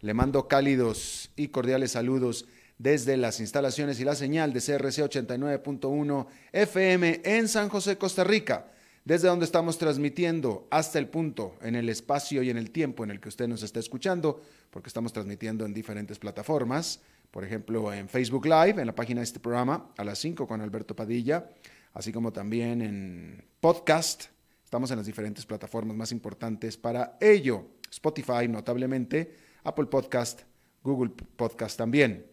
Le mando cálidos y cordiales saludos desde las instalaciones y la señal de CRC 89.1 FM en San José, Costa Rica, desde donde estamos transmitiendo hasta el punto, en el espacio y en el tiempo en el que usted nos está escuchando, porque estamos transmitiendo en diferentes plataformas, por ejemplo en Facebook Live, en la página de este programa, a las 5 con Alberto Padilla, así como también en podcast. Estamos en las diferentes plataformas más importantes para ello. Spotify, notablemente, Apple Podcast, Google Podcast también.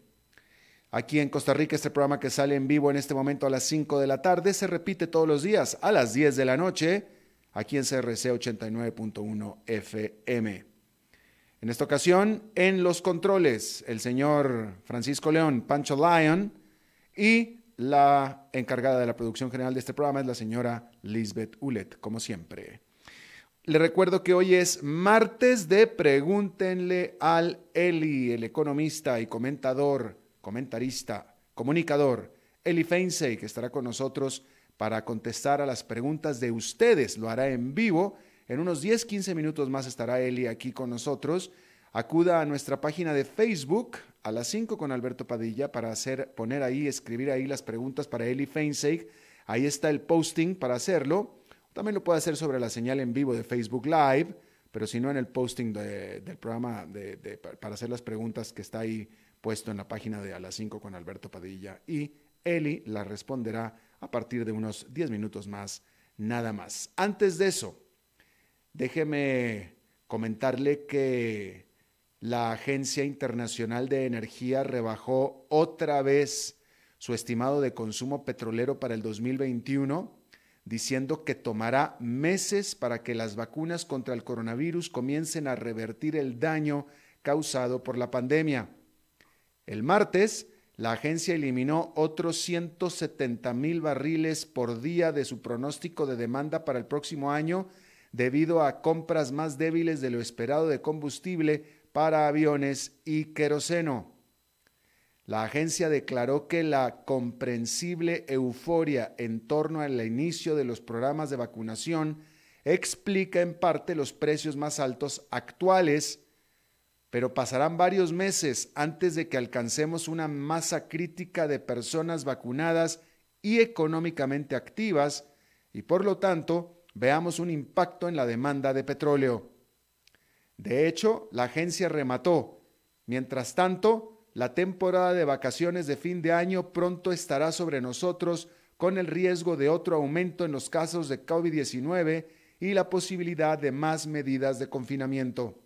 Aquí en Costa Rica, este programa que sale en vivo en este momento a las 5 de la tarde se repite todos los días a las 10 de la noche, aquí en CRC 89.1 FM. En esta ocasión, en los controles, el señor Francisco León, Pancho Lyon, y la encargada de la producción general de este programa es la señora Lisbeth Ulet, como siempre. Le recuerdo que hoy es martes de Pregúntenle al Eli, el economista y comentador, comentarista, comunicador, Eli Feinsey, que estará con nosotros para contestar a las preguntas de ustedes. Lo hará en vivo. En unos 10, 15 minutos más estará Eli aquí con nosotros. Acuda a nuestra página de Facebook a las 5 con Alberto Padilla para hacer, poner ahí, escribir ahí las preguntas para Eli Feinsey. Ahí está el posting para hacerlo. También lo puede hacer sobre la señal en vivo de Facebook Live, pero si no en el posting del programa para hacer las preguntas que está ahí puesto en la página de A las 5 con Alberto Padilla. Y Eli la responderá a partir de unos 10 minutos más, nada más. Antes de eso, déjeme comentarle que la Agencia Internacional de Energía rebajó otra vez su estimado de consumo petrolero para el 2021 diciendo que tomará meses para que las vacunas contra el coronavirus comiencen a revertir el daño causado por la pandemia. El martes, la agencia eliminó otros 170 mil barriles por día de su pronóstico de demanda para el próximo año debido a compras más débiles de lo esperado de combustible para aviones y queroseno. La agencia declaró que la comprensible euforia en torno al inicio de los programas de vacunación explica en parte los precios más altos actuales, pero pasarán varios meses antes de que alcancemos una masa crítica de personas vacunadas y económicamente activas y por lo tanto veamos un impacto en la demanda de petróleo. De hecho, la agencia remató. Mientras tanto, la temporada de vacaciones de fin de año pronto estará sobre nosotros con el riesgo de otro aumento en los casos de COVID-19 y la posibilidad de más medidas de confinamiento.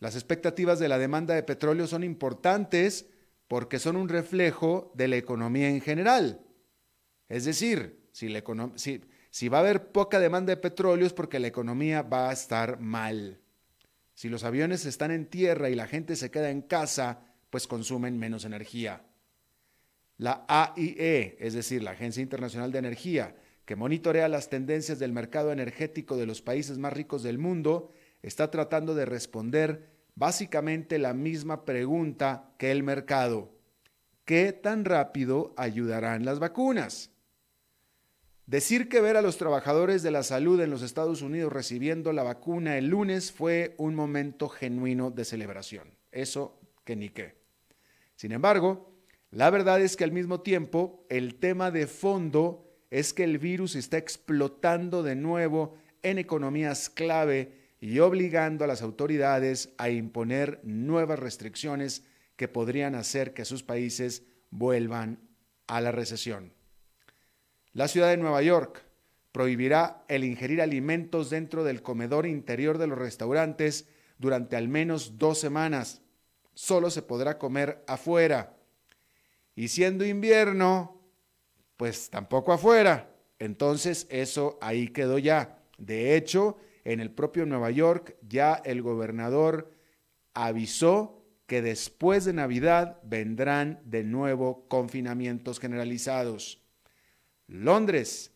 Las expectativas de la demanda de petróleo son importantes porque son un reflejo de la economía en general. Es decir, si, si, va a haber poca demanda de petróleo es porque la economía va a estar mal. Si los aviones están en tierra y la gente se queda en casa, pues consumen menos energía. La AIE, es decir, la Agencia Internacional de Energía, que monitorea las tendencias del mercado energético de los países más ricos del mundo, está tratando de responder básicamente la misma pregunta que el mercado. ¿Qué tan rápido ayudarán las vacunas? Decir que ver a los trabajadores de la salud en los Estados Unidos recibiendo la vacuna el lunes fue un momento genuino de celebración. Eso que ni qué. Sin embargo, la verdad es que al mismo tiempo el tema de fondo es que el virus está explotando de nuevo en economías clave y obligando a las autoridades a imponer nuevas restricciones que podrían hacer que sus países vuelvan a la recesión. La ciudad de Nueva York prohibirá el ingerir alimentos dentro del comedor interior de los restaurantes durante al menos dos semanas. Solo se podrá comer afuera. Y siendo invierno, pues tampoco afuera. Entonces eso ahí quedó ya. De hecho, en el propio Nueva York ya el gobernador avisó que después de Navidad vendrán de nuevo confinamientos generalizados. Londres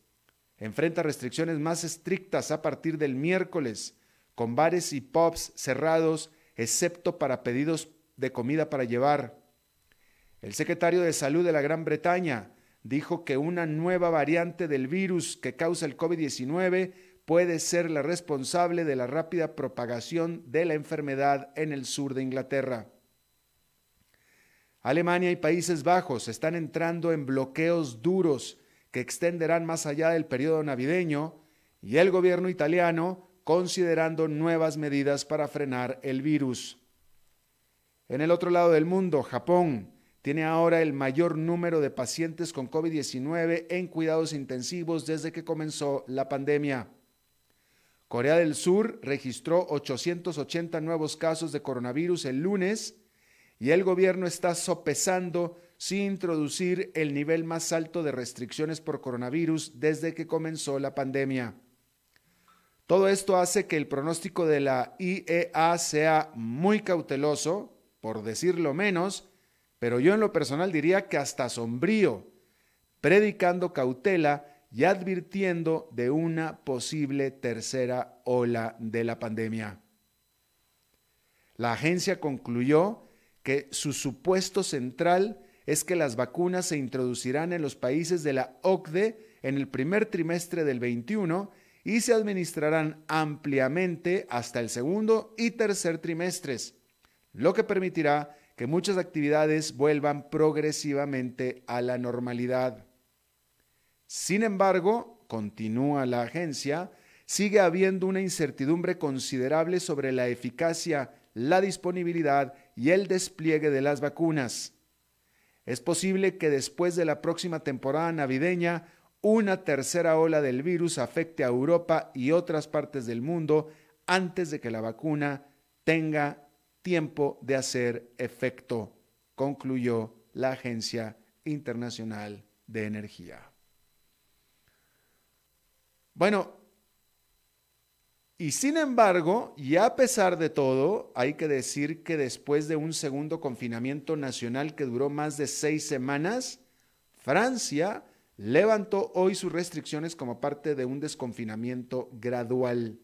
enfrenta restricciones más estrictas a partir del miércoles, con bares y pubs cerrados, excepto para pedidos de comida para llevar. El secretario de Salud de la Gran Bretaña dijo que una nueva variante del virus que causa el COVID-19 puede ser la responsable de la rápida propagación de la enfermedad en el sur de Inglaterra. Alemania y Países Bajos están entrando en bloqueos duros que extenderán más allá del periodo navideño y el gobierno italiano considerando nuevas medidas para frenar el virus. En el otro lado del mundo, Japón tiene ahora el mayor número de pacientes con COVID-19 en cuidados intensivos desde que comenzó la pandemia. Corea del Sur registró 880 nuevos casos de coronavirus el lunes y el gobierno está sopesando si introducir el nivel más alto de restricciones por coronavirus desde que comenzó la pandemia. Todo esto hace que el pronóstico de la IEA sea muy cauteloso, por decirlo menos, pero yo en lo personal diría que hasta sombrío, predicando cautela y advirtiendo de una posible tercera ola de la pandemia. La agencia concluyó que su supuesto central es que las vacunas se introducirán en los países de la OCDE en el primer trimestre del 21 y se administrarán ampliamente hasta el segundo y tercer trimestres, lo que permitirá que muchas actividades vuelvan progresivamente a la normalidad. Sin embargo, continúa la agencia, sigue habiendo una incertidumbre considerable sobre la eficacia, la disponibilidad y el despliegue de las vacunas. Es posible que después de la próxima temporada navideña una tercera ola del virus afecte a Europa y otras partes del mundo antes de que la vacuna tenga tiempo de hacer efecto, concluyó la Agencia Internacional de Energía. Bueno, y sin embargo, y a pesar de todo, hay que decir que después de un segundo confinamiento nacional que duró más de seis semanas, Francia levantó hoy sus restricciones como parte de un desconfinamiento gradual.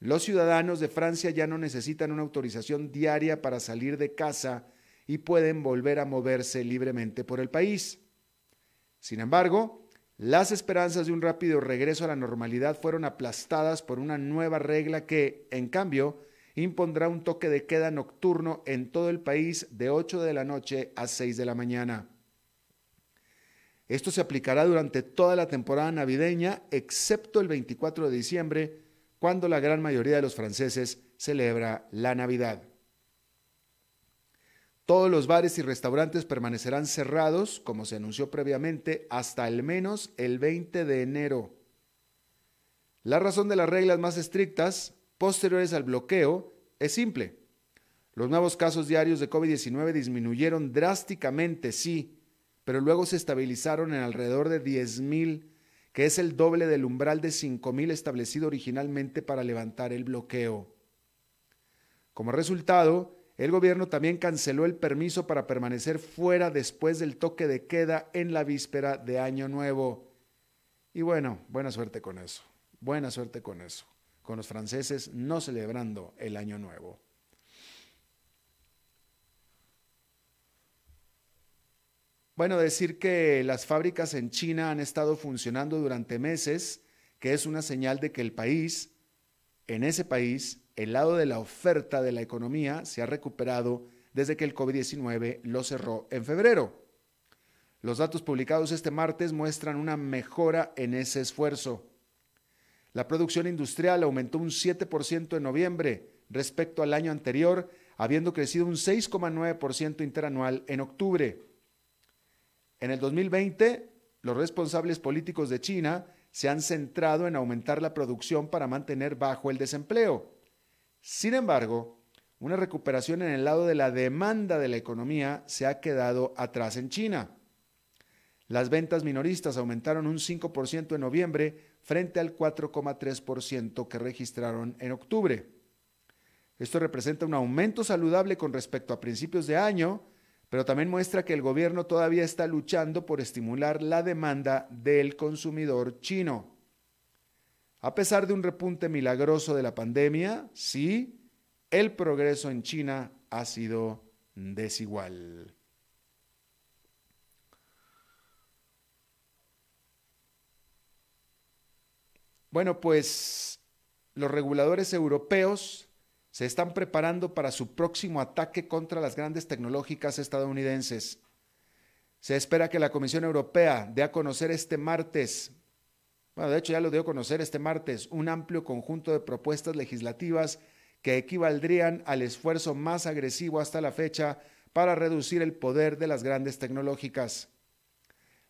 Los ciudadanos de Francia ya no necesitan una autorización diaria para salir de casa y pueden volver a moverse libremente por el país. Sin embargo, las esperanzas de un rápido regreso a la normalidad fueron aplastadas por una nueva regla que, en cambio, impondrá un toque de queda nocturno en todo el país de 8 de la noche a 6 de la mañana. Esto se aplicará durante toda la temporada navideña, excepto el 24 de diciembre, cuando la gran mayoría de los franceses celebra la Navidad. Todos los bares y restaurantes permanecerán cerrados, como se anunció previamente, hasta al menos el 20 de enero. La razón de las reglas más estrictas, posteriores al bloqueo, es simple. Los nuevos casos diarios de COVID-19 disminuyeron drásticamente, sí, pero luego se estabilizaron en alrededor de 10.000, que es el doble del umbral de 5.000 establecido originalmente para levantar el bloqueo. Como resultado, el gobierno también canceló el permiso para permanecer fuera después del toque de queda en la víspera de Año Nuevo. Y bueno, buena suerte con eso, buena suerte con eso, con los franceses no celebrando el Año Nuevo. Bueno, decir que las fábricas en China han estado funcionando durante meses, que es una señal de que el país, en ese país, el lado de la oferta de la economía se ha recuperado desde que el COVID-19 lo cerró en febrero. Los datos publicados este martes muestran una mejora en ese esfuerzo. La producción industrial aumentó un 7% en noviembre respecto al año anterior, habiendo crecido un 6,9% interanual en octubre. En el 2020, los responsables políticos de China se han centrado en aumentar la producción para mantener bajo el desempleo. Sin embargo, una recuperación en el lado de la demanda de la economía se ha quedado atrás en China. Las ventas minoristas aumentaron un 5% en noviembre frente al 4,3% que registraron en octubre. Esto representa un aumento saludable con respecto a principios de año, pero también muestra que el gobierno todavía está luchando por estimular la demanda del consumidor chino. A pesar de un repunte milagroso de la pandemia, sí, el progreso en China ha sido desigual. Bueno, pues los reguladores europeos se están preparando para su próximo ataque contra las grandes tecnológicas estadounidenses. Se espera que la Comisión Europea dé a conocer este martes, bueno, de hecho ya lo dio a conocer este martes, un amplio conjunto de propuestas legislativas que equivaldrían al esfuerzo más agresivo hasta la fecha para reducir el poder de las grandes tecnológicas.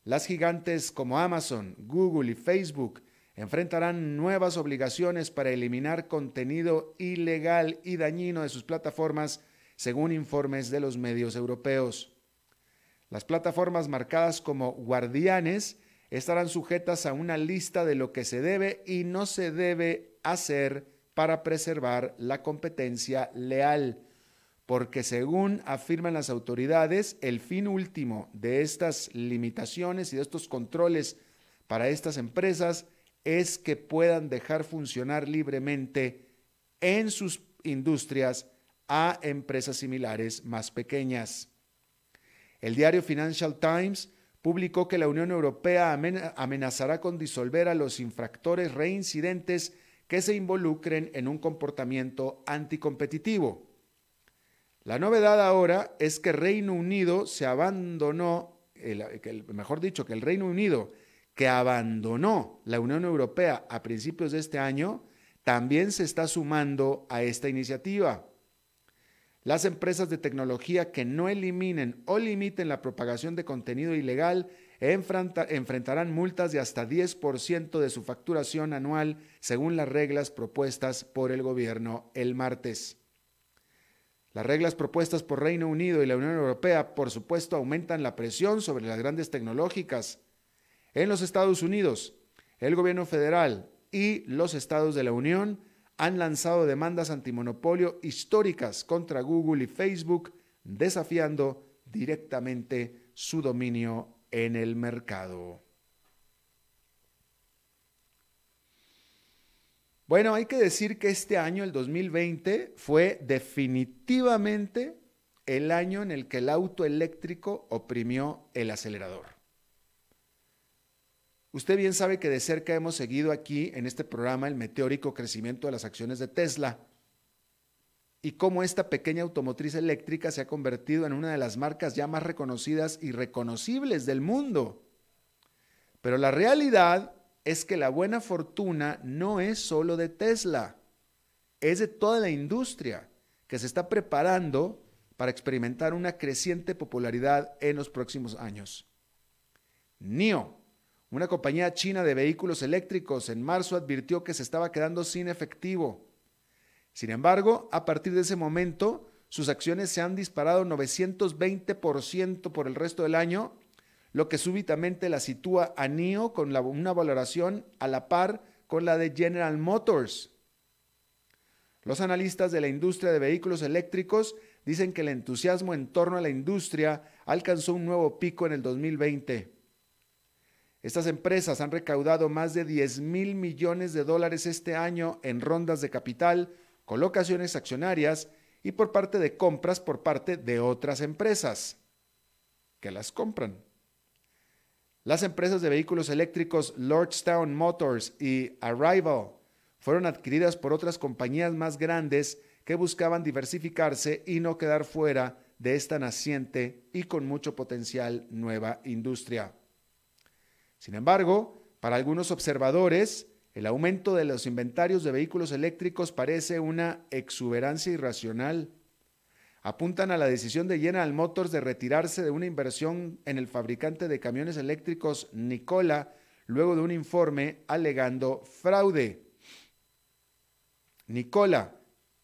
Las gigantes como Amazon, Google y Facebook enfrentarán nuevas obligaciones para eliminar contenido ilegal y dañino de sus plataformas, según informes de los medios europeos. Las plataformas marcadas como guardianes estarán sujetas a una lista de lo que se debe y no se debe hacer para preservar la competencia leal, porque según afirman las autoridades, el fin último de estas limitaciones y de estos controles para estas empresas es que puedan dejar funcionar libremente en sus industrias a empresas similares más pequeñas. El diario Financial Times publicó que la Unión Europea amenazará con disolver a los infractores reincidentes que se involucren en un comportamiento anticompetitivo. La novedad ahora es que Reino Unido se abandonó, mejor dicho, que el Reino Unido que abandonó la Unión Europea a principios de este año, también se está sumando a esta iniciativa. Las empresas de tecnología que no eliminen o limiten la propagación de contenido ilegal enfrentarán multas de hasta 10% de su facturación anual según las reglas propuestas por el gobierno el martes. Las reglas propuestas por Reino Unido y la Unión Europea, por supuesto, aumentan la presión sobre las grandes tecnológicas en los Estados Unidos, el gobierno federal y los estados de la Unión han lanzado demandas antimonopolio históricas contra Google y Facebook, desafiando directamente su dominio en el mercado. Bueno, hay que decir que este año, el 2020, fue definitivamente el año en el que el auto eléctrico oprimió el acelerador. Usted bien sabe que de cerca hemos seguido aquí en este programa el meteórico crecimiento de las acciones de Tesla y cómo esta pequeña automotriz eléctrica se ha convertido en una de las marcas ya más reconocidas y reconocibles del mundo. Pero la realidad es que la buena fortuna no es solo de Tesla, es de toda la industria que se está preparando para experimentar una creciente popularidad en los próximos años. NIO una compañía china de vehículos eléctricos en marzo advirtió que se estaba quedando sin efectivo. Sin embargo, a partir de ese momento, sus acciones se han disparado 920% por el resto del año, lo que súbitamente la sitúa a NIO con una valoración a la par con la de General Motors. Los analistas de la industria de vehículos eléctricos dicen que el entusiasmo en torno a la industria alcanzó un nuevo pico en el 2020. Estas empresas han recaudado más de 10 mil millones de dólares este año en rondas de capital, colocaciones accionarias y por parte de compras por parte de otras empresas que las compran. Las empresas de vehículos eléctricos Lordstown Motors y Arrival fueron adquiridas por otras compañías más grandes que buscaban diversificarse y no quedar fuera de esta naciente y con mucho potencial nueva industria. Sin embargo, para algunos observadores, el aumento de los inventarios de vehículos eléctricos parece una exuberancia irracional. Apuntan a la decisión de General Motors de retirarse de una inversión en el fabricante de camiones eléctricos Nikola luego de un informe alegando fraude. Nikola,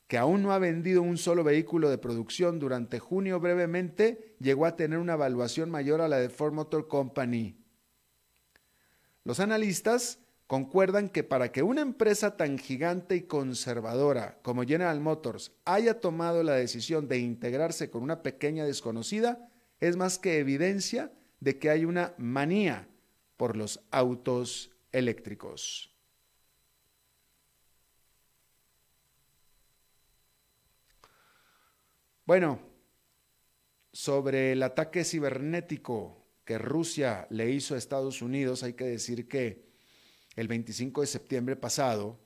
que aún no ha vendido un solo vehículo de producción durante junio brevemente, llegó a tener una evaluación mayor a la de Ford Motor Company. Los analistas concuerdan que para que una empresa tan gigante y conservadora como General Motors haya tomado la decisión de integrarse con una pequeña desconocida es más que evidencia de que hay una manía por los autos eléctricos. Bueno, sobre el ataque cibernético que Rusia le hizo a Estados Unidos, hay que decir que el 25 de septiembre pasado,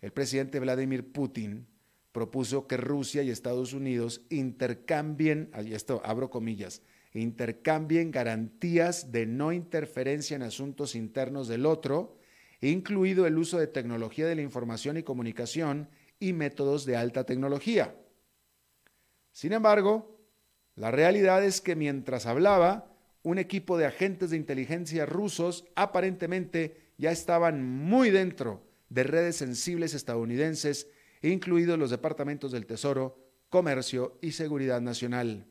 el presidente Vladimir Putin propuso que Rusia y Estados Unidos intercambien, esto abro comillas, intercambien garantías de no interferencia en asuntos internos del otro, incluido el uso de tecnología de la información y comunicación y métodos de alta tecnología. Sin embargo, la realidad es que mientras hablaba, un equipo de agentes de inteligencia rusos aparentemente ya estaban muy dentro de redes sensibles estadounidenses, incluidos los departamentos del Tesoro, Comercio y Seguridad Nacional.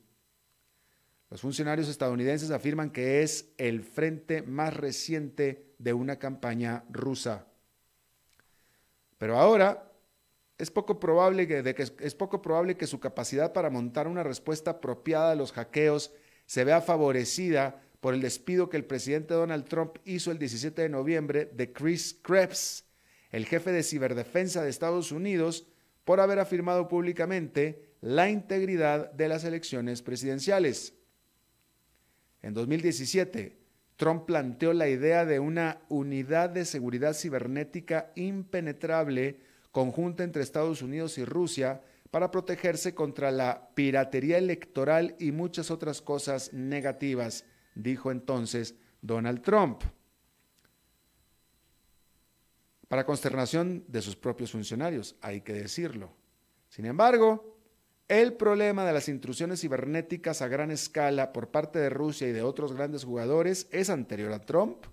Los funcionarios estadounidenses afirman que es el frente más reciente de una campaña rusa. Pero ahora es poco probable que, su capacidad para montar una respuesta apropiada a los hackeos se vea favorecida por el despido que el presidente Donald Trump hizo el 17 de noviembre de Chris Krebs, el jefe de ciberdefensa de Estados Unidos, por haber afirmado públicamente la integridad de las elecciones presidenciales. En 2017, Trump planteó la idea de una unidad de seguridad cibernética impenetrable conjunta entre Estados Unidos y Rusia para protegerse contra la piratería electoral y muchas otras cosas negativas, dijo entonces Donald Trump. Para consternación de sus propios funcionarios, hay que decirlo. Sin embargo, el problema de las intrusiones cibernéticas a gran escala por parte de Rusia y de otros grandes jugadores es anterior a Trump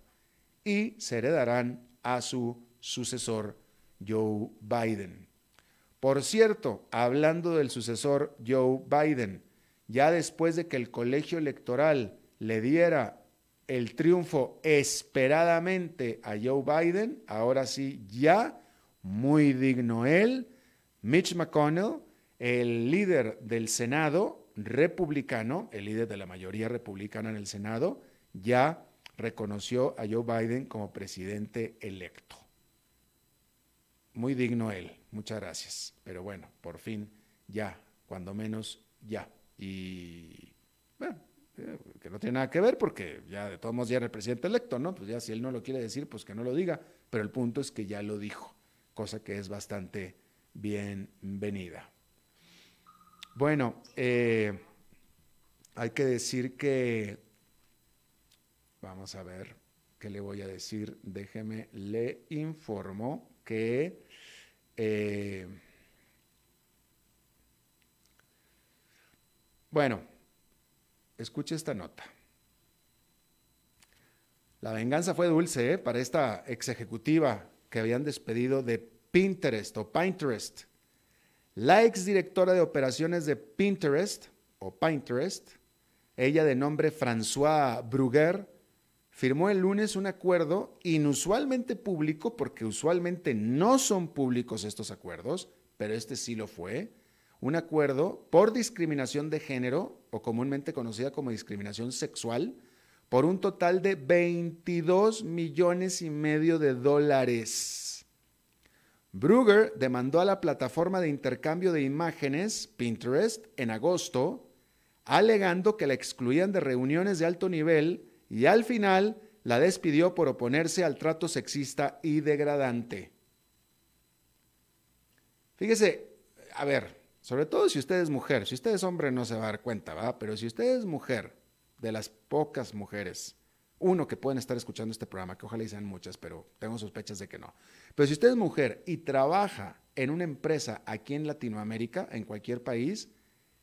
y se heredarán a su sucesor Joe Biden. Por cierto, hablando del sucesor Joe Biden, ya después de que el colegio electoral le diera el triunfo esperadamente a Joe Biden, ahora sí, ya, muy digno él, Mitch McConnell, el líder del Senado republicano, el líder de la mayoría republicana en el Senado, ya reconoció a Joe Biden como presidente electo. Muy digno él, muchas gracias. Pero bueno, por fin, ya, cuando menos, ya. Y bueno, eh, que no tiene nada que ver porque ya de todos modos ya era el presidente electo, ¿no? Pues ya si él no lo quiere decir, pues que no lo diga. Pero el punto es que ya lo dijo, cosa que es bastante bienvenida. Bueno, eh, hay que decir que, vamos a ver, ¿qué le voy a decir? Déjeme, le informo que eh, bueno, escuche esta nota. La venganza fue dulce ¿eh? para esta ex ejecutiva que habían despedido de Pinterest o Pinterest la exdirectora de operaciones de Pinterest, o Pinterest, ella de nombre François Bruguer, firmó el lunes un acuerdo inusualmente público, porque usualmente no son públicos estos acuerdos, pero este sí lo fue, un acuerdo por discriminación de género, o comúnmente conocida como discriminación sexual, por un total de 22 millones y medio de dólares. Brugger demandó a la plataforma de intercambio de imágenes, Pinterest, en agosto, alegando que la excluían de reuniones de alto nivel y al final la despidió por oponerse al trato sexista y degradante. Fíjese, a ver, sobre todo si usted es mujer, si usted es hombre no se va a dar cuenta, ¿va? Pero si usted es mujer, de las pocas mujeres uno, que pueden estar escuchando este programa, que ojalá sean muchas, pero tengo sospechas de que no. Pero si usted es mujer y trabaja en una empresa aquí en Latinoamérica, en cualquier país,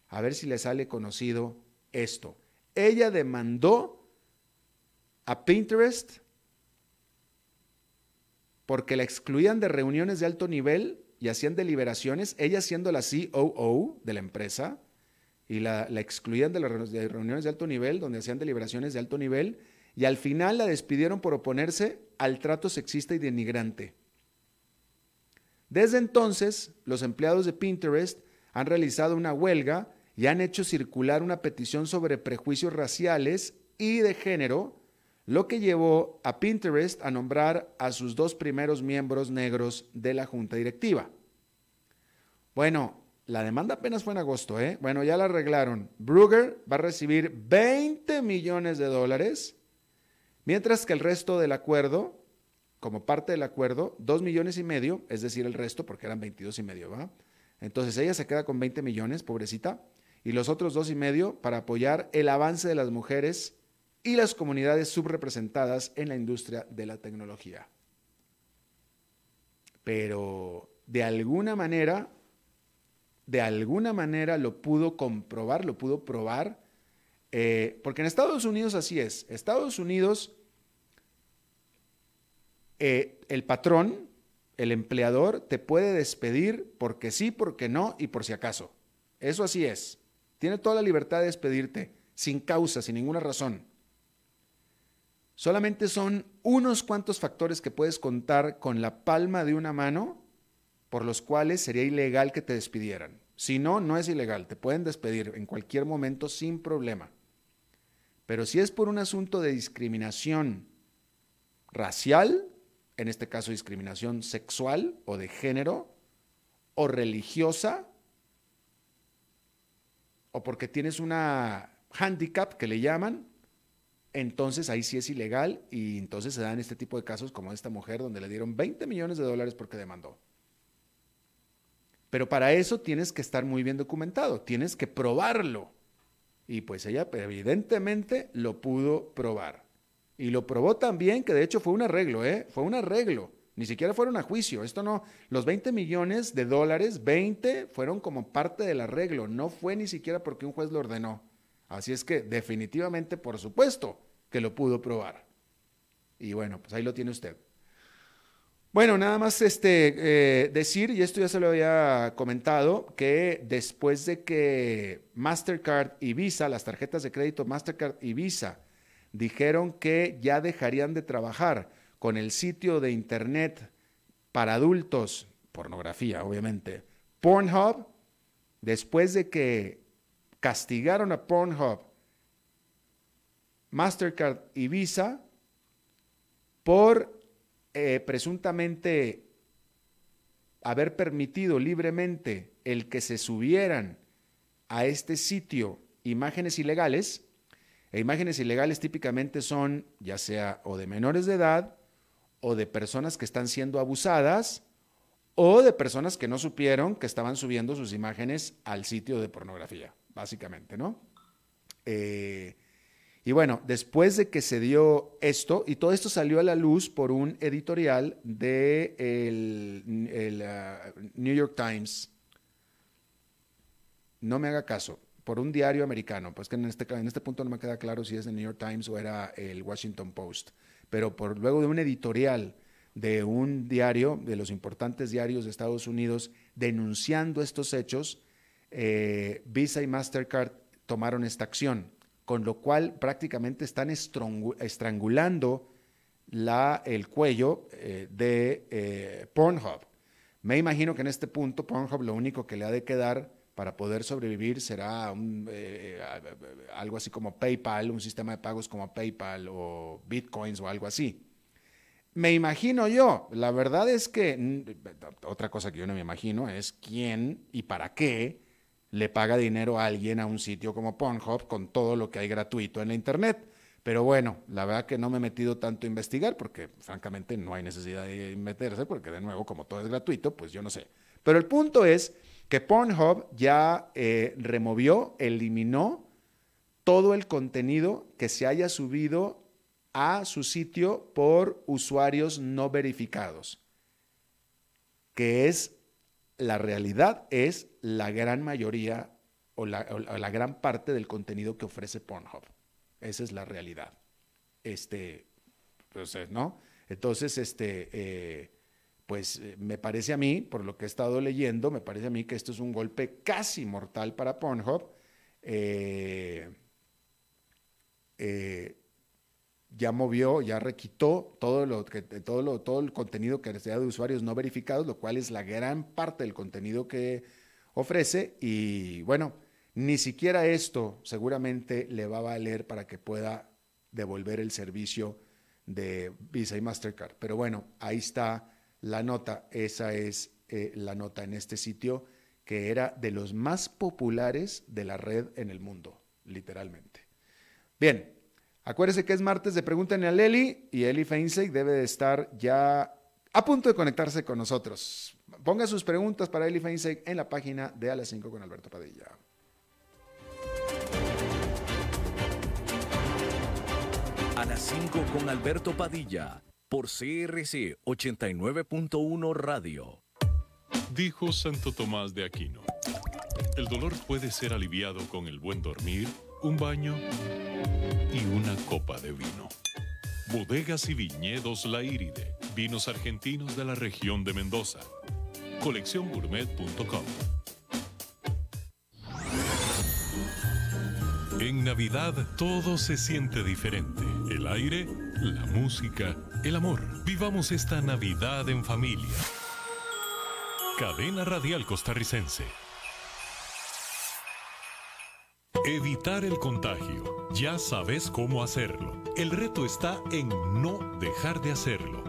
a ver si le sale conocido esto. Ella demandó a Pinterest porque la excluían de reuniones de alto nivel y hacían deliberaciones, ella siendo la COO de la empresa, y la, excluían de las reuniones de alto nivel, donde hacían deliberaciones de alto nivel, y al final la despidieron por oponerse al trato sexista y denigrante. Desde entonces, los empleados de Pinterest han realizado una huelga y han hecho circular una petición sobre prejuicios raciales y de género, lo que llevó a Pinterest a nombrar a sus dos primeros miembros negros de la junta directiva. Bueno, la demanda apenas fue en agosto, ¿eh? Bueno, ya la arreglaron. Brugger va a recibir 20 millones de dólares, mientras que el resto del acuerdo, como parte del acuerdo, 2 millones y medio, es decir, el resto, porque eran 22 y medio, ¿va? Entonces ella se queda con 20 millones, pobrecita, y los otros dos y medio para apoyar el avance de las mujeres y las comunidades subrepresentadas en la industria de la tecnología. Pero de alguna manera, de alguna manera lo pudo comprobar, lo pudo probar, eh, porque en Estados Unidos así es. Estados Unidos, eh, el patrón, el empleador, te puede despedir porque sí, porque no y por si acaso. Eso así es. Tiene toda la libertad de despedirte, sin causa, sin ninguna razón. Solamente son unos cuantos factores que puedes contar con la palma de una mano por los cuales sería ilegal que te despidieran. Si no, no es ilegal, te pueden despedir en cualquier momento sin problema. Pero si es por un asunto de discriminación racial, en este caso discriminación sexual o de género, o religiosa, o porque tienes una handicap que le llaman, entonces ahí sí es ilegal y entonces se dan este tipo de casos como esta mujer donde le dieron 20 millones de dólares porque demandó. Pero para eso tienes que estar muy bien documentado, tienes que probarlo. Y pues ella evidentemente lo pudo probar. Y lo probó también, que de hecho fue un arreglo, ¿eh? Fue un arreglo. Ni siquiera fueron a juicio. Esto no, los 20 millones de dólares, 20 fueron como parte del arreglo. No fue ni siquiera porque un juez lo ordenó. Así es que definitivamente, por supuesto, que lo pudo probar. Y bueno, pues ahí lo tiene usted. Bueno, nada más este, eh, decir, y esto ya se lo había comentado, que después de que Mastercard y Visa, las tarjetas de crédito Mastercard y Visa, dijeron que ya dejarían de trabajar con el sitio de Internet para adultos, pornografía obviamente, Pornhub, después de que castigaron a Pornhub, Mastercard y Visa por eh, presuntamente haber permitido libremente el que se subieran a este sitio imágenes ilegales, e imágenes ilegales típicamente son ya sea o de menores de edad o de personas que están siendo abusadas o de personas que no supieron que estaban subiendo sus imágenes al sitio de pornografía básicamente, ¿no? Eh, y bueno, después de que se dio esto, y todo esto salió a la luz por un editorial de el, uh, New York Times, no me haga caso, por un diario americano, pues que en este, en este punto no me queda claro si es el New York Times o era el Washington Post, pero por luego de un editorial de un diario, de los importantes diarios de Estados Unidos, denunciando estos hechos, eh, Visa y Mastercard tomaron esta acción, con lo cual prácticamente están estrangulando la, el cuello eh, de eh, Pornhub. Me imagino que en este punto Pornhub lo único que le ha de quedar para poder sobrevivir será algo así como PayPal, un sistema de pagos como PayPal o Bitcoins o algo así. Me imagino yo, la verdad es que otra cosa que yo no me imagino es quién y para qué le paga dinero a alguien a un sitio como Pornhub con todo lo que hay gratuito en la Internet. Pero bueno, la verdad que no me he metido tanto a investigar porque francamente no hay necesidad de meterse porque de nuevo como todo es gratuito, pues yo no sé. Pero el punto es que Pornhub ya eh, removió, eliminó todo el contenido que se haya subido a su sitio por usuarios no verificados, que es la realidad es la gran mayoría o la, gran parte del contenido que ofrece Pornhub. Esa es la realidad. Este, pues, eh, ¿no? Entonces, este, eh, pues eh, me parece a mí, por lo que he estado leyendo, me parece a mí que esto es un golpe casi mortal para ya movió, ya requitó todo, lo, que, todo, lo, todo el contenido que sea de usuarios no verificados, lo cual es la gran parte del contenido que ofrece. Y bueno, ni siquiera esto seguramente le va a valer para que pueda devolver el servicio de Visa y Mastercard. Pero bueno, ahí está la nota. Esa es eh, la nota en este sitio que era de los más populares de la red en el mundo, literalmente. Bien, acuérdese que es martes de Pregúntenle a Leli y Eli Feinstein debe de estar ya a punto de conectarse con nosotros. Ponga sus preguntas para Eli Feinstein en la página de A las 5 con Alberto Padilla. A las 5 con Alberto Padilla por CRC 89.1 Radio. Dijo Santo Tomás de Aquino, el dolor puede ser aliviado con el buen dormir, un baño y una copa de vino. Bodegas y viñedos La Iride, vinos argentinos de la región de Mendoza. Colecciongourmet.com En Navidad todo se siente diferente. El aire, la música, el amor. Vivamos esta Navidad en familia. Cadena Radial Costarricense. Evitar el contagio. Ya sabes cómo hacerlo. El reto está en no dejar de hacerlo.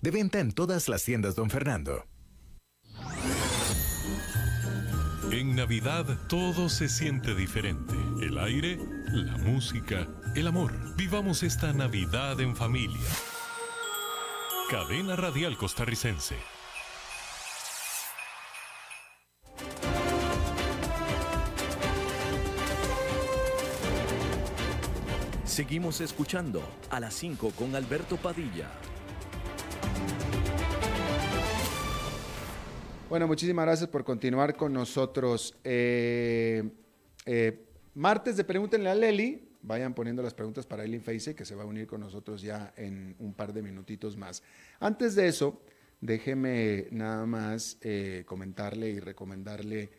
De venta en todas las tiendas, don Fernando. En Navidad todo se siente diferente. El aire, la música, el amor. Vivamos esta Navidad en familia. Cadena Radial Costarricense. Seguimos escuchando a las 5 con Alberto Padilla. Bueno, muchísimas gracias por continuar con nosotros. Eh, eh, martes de Pregúntenle a Leli. Vayan poniendo las preguntas para Eileen Face, que se va a unir con nosotros ya en un par de minutitos más. Antes de eso, déjeme nada más eh, comentarle y recomendarle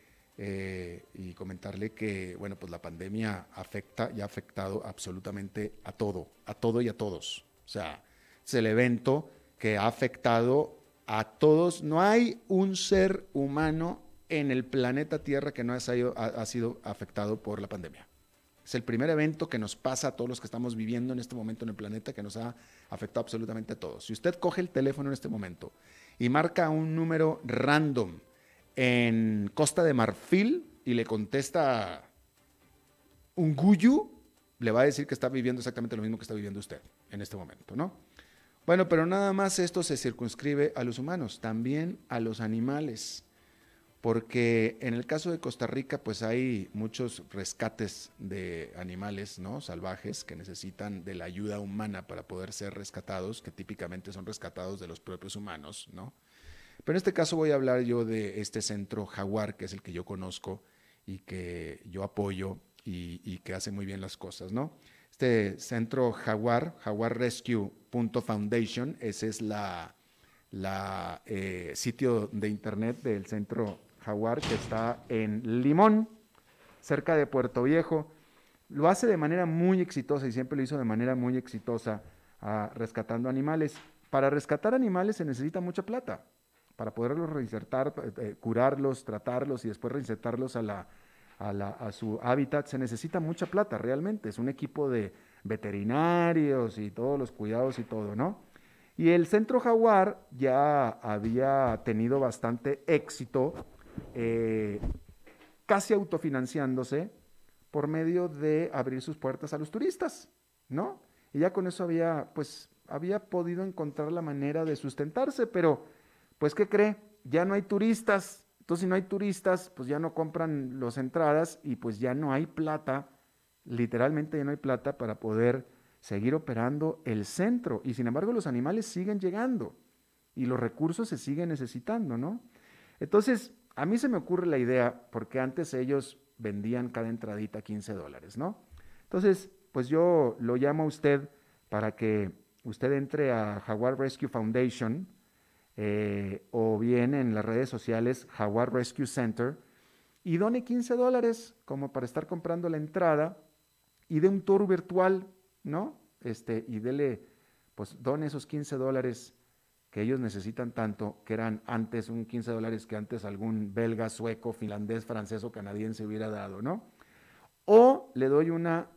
y comentarle que, bueno, pues la pandemia afecta y ha afectado absolutamente a todo, a todo y a todos. O sea, es el evento que ha afectado a todos. No hay un ser humano en el planeta Tierra que no ha sido, afectado por la pandemia. Es el primer evento que nos pasa a todos los que estamos viviendo en este momento en el planeta que nos ha afectado absolutamente a todos. Si usted coge el teléfono en este momento y marca un número random en Costa de Marfil y le contesta un guyu, le va a decir que está viviendo exactamente lo mismo que está viviendo usted en este momento, ¿no? Bueno, pero nada más esto se circunscribe a los humanos, también a los animales, porque en el caso de Costa Rica, pues hay muchos rescates de animales, ¿no? Salvajes que necesitan de la ayuda humana para poder ser rescatados, que típicamente son rescatados de los propios humanos, ¿no? Pero en este caso voy a hablar yo de este centro jaguar, que es el que yo conozco y que yo apoyo y, y que hace muy bien las cosas, ¿no? Este centro Jaguar, Jaguar Rescue Foundation, ese es la, eh, sitio de internet del centro Jaguar que está en Limón, cerca de Puerto Viejo. Lo hace de manera muy exitosa y siempre lo hizo de manera muy exitosa ah, rescatando animales. Para rescatar animales se necesita mucha plata para poderlos reinsertar, eh, eh, curarlos, tratarlos y después reinsertarlos a, la, a, su hábitat, se necesita mucha plata realmente. Es un equipo de veterinarios y todos los cuidados y todo, ¿no? Y el Centro Jaguar ya había tenido bastante éxito, eh, casi autofinanciándose por medio de abrir sus puertas a los turistas, ¿no? Y ya con eso había, pues, había podido encontrar la manera de sustentarse, pero pues ¿qué cree? Ya no hay turistas. Entonces, si no hay turistas, pues ya no compran las entradas y pues ya no hay plata, literalmente ya no hay plata para poder seguir operando el centro. Y sin embargo, los animales siguen llegando y los recursos se siguen necesitando, ¿no? Entonces, a mí se me ocurre la idea, porque antes ellos vendían cada entradita 15 dólares, ¿no? Entonces, pues yo lo llamo a usted para que usted entre a Jaguar Rescue Foundation, eh, o bien en las redes sociales Jaguar Rescue Center y done 15 dólares como para estar comprando la entrada y de un tour virtual, ¿no? Este, y dele, pues done esos 15 dólares que ellos necesitan tanto, que eran antes un 15 dólares que antes algún belga, sueco, finlandés, francés o canadiense hubiera dado, ¿no? O le doy una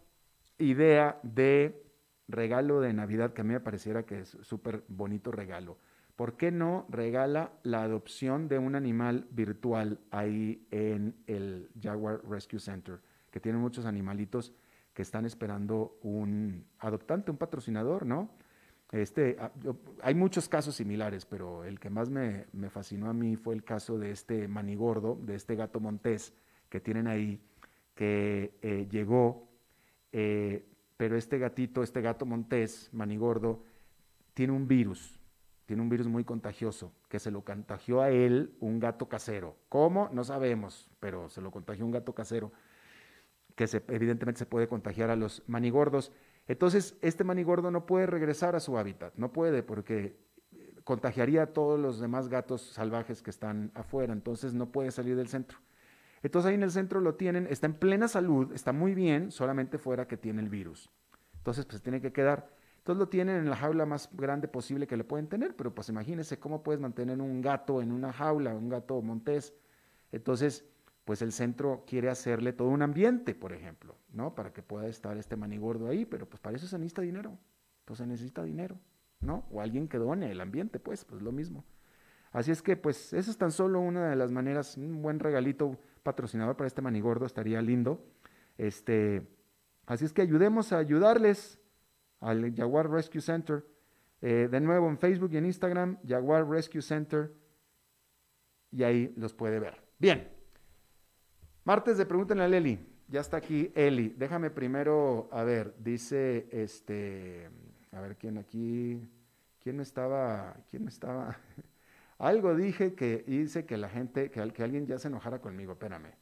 idea de regalo de Navidad que a mí me pareciera que es súper bonito regalo. ¿Por qué no regala la adopción de un animal virtual ahí en el Jaguar Rescue Center? Que tiene muchos animalitos que están esperando un adoptante, un patrocinador, ¿no? Este, ah, hay muchos casos similares, pero el que más me, fascinó a mí fue el caso de este manigordo, de este gato montés que tienen ahí, que eh, llegó, eh, pero este gatito, este gato montés, manigordo, tiene un virus, tiene un virus muy contagioso, que se lo contagió a él un gato casero. ¿Cómo? No sabemos, pero se lo contagió un gato casero, que evidentemente se puede contagiar a los manigordos. Entonces, este manigordo no puede regresar a su hábitat, no puede porque contagiaría a todos los demás gatos salvajes que están afuera, entonces no puede salir del centro. Entonces ahí en el centro lo tienen, está en plena salud, está muy bien, solamente fuera que tiene el virus. Entonces, pues tiene que quedar. Entonces lo tienen en la jaula más grande posible que le pueden tener, pero pues imagínense cómo puedes mantener un gato en una jaula, un gato montés. Entonces, pues el centro quiere hacerle todo un ambiente, por ejemplo, ¿no? Para que pueda estar este manigordo ahí, pero pues para eso se necesita dinero, pues se necesita dinero, ¿no? O alguien que done el ambiente, pues, pues lo mismo. Así es que, pues, eso es tan solo una de las maneras, un buen regalito patrocinador para este manigordo, estaría lindo. Este, así es que ayudemos a ayudarles, al Jaguar Rescue Center. Eh, de nuevo en Facebook y en Instagram, Jaguar Rescue Center, y ahí los puede ver. Bien, martes de Pregúntenle a Eli. Ya está aquí Eli. Déjame primero, a ver, dice este, a ver quién aquí, quién estaba, quién estaba. Algo dije que hice que la gente, que, que alguien ya se enojara conmigo, espérame.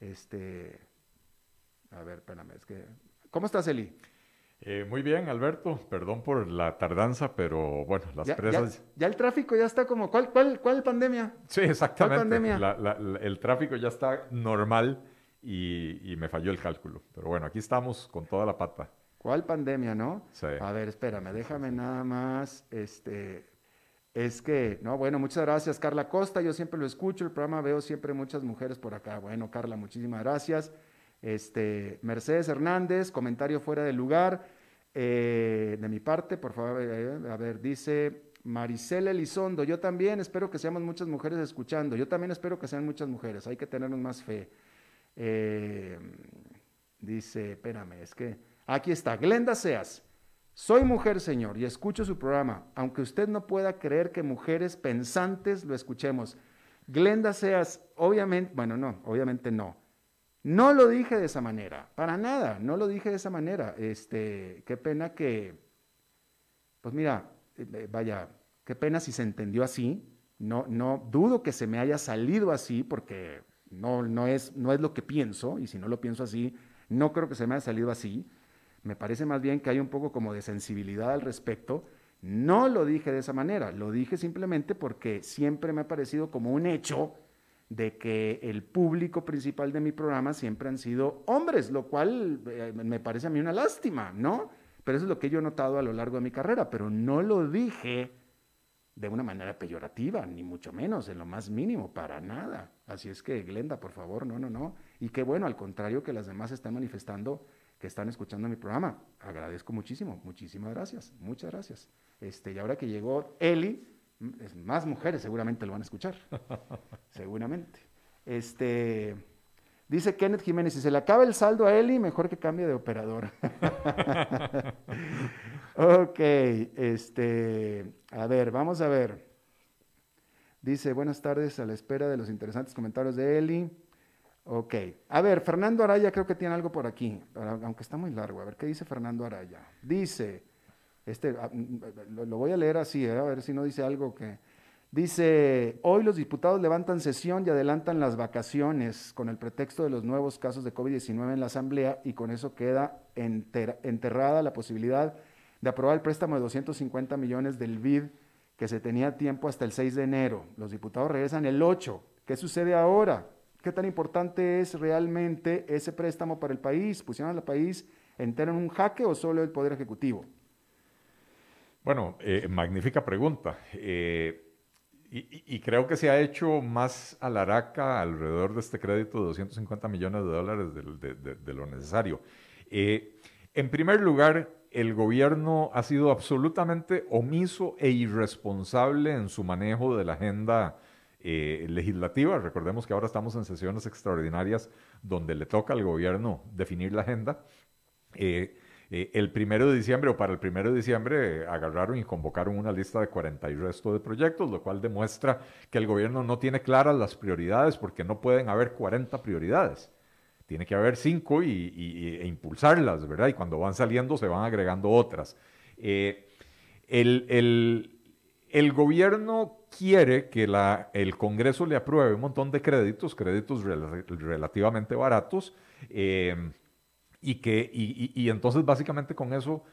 Este, a ver, espérame, es que, ¿cómo estás, Eli? Eh, muy bien, Alberto. Perdón por la tardanza, pero bueno, las presas. Ya, el tráfico ya está como. ¿Cuál, cuál, cuál pandemia? Sí, exactamente. pandemia? el tráfico ya está normal y, me falló el cálculo. Pero bueno, aquí estamos con toda la pata. ¿Cuál pandemia, no? Sí. A ver, espérame, déjame nada más. Este, es que, no, bueno, muchas gracias, Carla Costa. Yo siempre lo escucho, el programa veo siempre muchas mujeres por acá. Bueno, Carla, muchísimas gracias. Este, Mercedes Hernández, comentario fuera del lugar. Eh, de mi parte, por favor, eh, a ver, dice Maricela Elizondo, yo también espero que seamos muchas mujeres escuchando, yo también espero que sean muchas mujeres, hay que tenernos más fe. Eh, dice, espérame, es que aquí está, Glenda Seas. Soy mujer, señor, y escucho su programa, aunque usted no pueda creer que mujeres pensantes lo escuchemos. Glenda Seas, obviamente, bueno, no, obviamente no. No lo dije de esa manera, para nada, no lo dije de esa manera. Este, qué pena que, pues mira, eh, vaya, qué pena si se entendió así. No, no dudo que se me haya salido así porque no, no, es, no es lo que pienso y si no lo pienso así, no creo que se me haya salido así. Me parece más bien que hay un poco como de sensibilidad al respecto. No lo dije de esa manera, lo dije simplemente porque siempre me ha parecido como un hecho de que el público principal de mi programa siempre han sido hombres, lo cual eh, me parece a mí una lástima, ¿no? Pero eso es lo que yo he notado a lo largo de mi carrera, pero no lo dije de una manera peyorativa, ni mucho menos, en lo más mínimo, para nada. Así es que, Glenda, por favor, no, no, no. Y qué bueno, al contrario, que las demás están manifestando que están escuchando mi programa. Agradezco muchísimo, muchísimas gracias, muchas gracias. Este, y ahora que llegó Eli, más mujeres seguramente lo van a escuchar. seguramente. Este, dice Kenneth Jiménez, si se le acaba el saldo a Eli, mejor que cambie de operador. ok, este, a ver, vamos a ver. Dice, buenas tardes, a la espera de los interesantes comentarios de Eli. Ok, a ver, Fernando Araya creo que tiene algo por aquí, aunque está muy largo. A ver, ¿qué dice Fernando Araya? Dice, este, ah, mm, lo, voy a leer así, eh, a ver si no dice algo que... Dice, hoy los diputados levantan sesión y adelantan las vacaciones con el pretexto de los nuevos casos de COVID-19 en la Asamblea y con eso queda enterrada la posibilidad de aprobar el préstamo de 250 millones del BID que se tenía tiempo hasta el 6 de enero. Los diputados regresan el 8. ¿Qué sucede ahora? ¿Qué tan importante es realmente ese préstamo para el país? ¿Pusieron al país entero en un jaque o solo el Poder Ejecutivo? Bueno, eh, magnífica pregunta. Eh, y, creo que se ha hecho más alaraca alrededor de este crédito de 250 millones de dólares de, lo necesario. Eh, en primer lugar, el gobierno ha sido absolutamente omiso e irresponsable en su manejo de la agenda legislativa. Recordemos que ahora estamos en sesiones extraordinarias donde le toca al gobierno definir la agenda. Eh, el primero de diciembre o para el primero de diciembre eh, agarraron y convocaron una lista de 40 y resto de proyectos, lo cual demuestra que el gobierno no tiene claras las prioridades porque no pueden haber 40 prioridades. Tiene que haber cinco y, e impulsarlas, ¿verdad? Y cuando van saliendo se van agregando otras. Eh, el, el, gobierno quiere que la, el Congreso le apruebe un montón de créditos, créditos relativamente baratos, y, que, y, entonces básicamente con eso,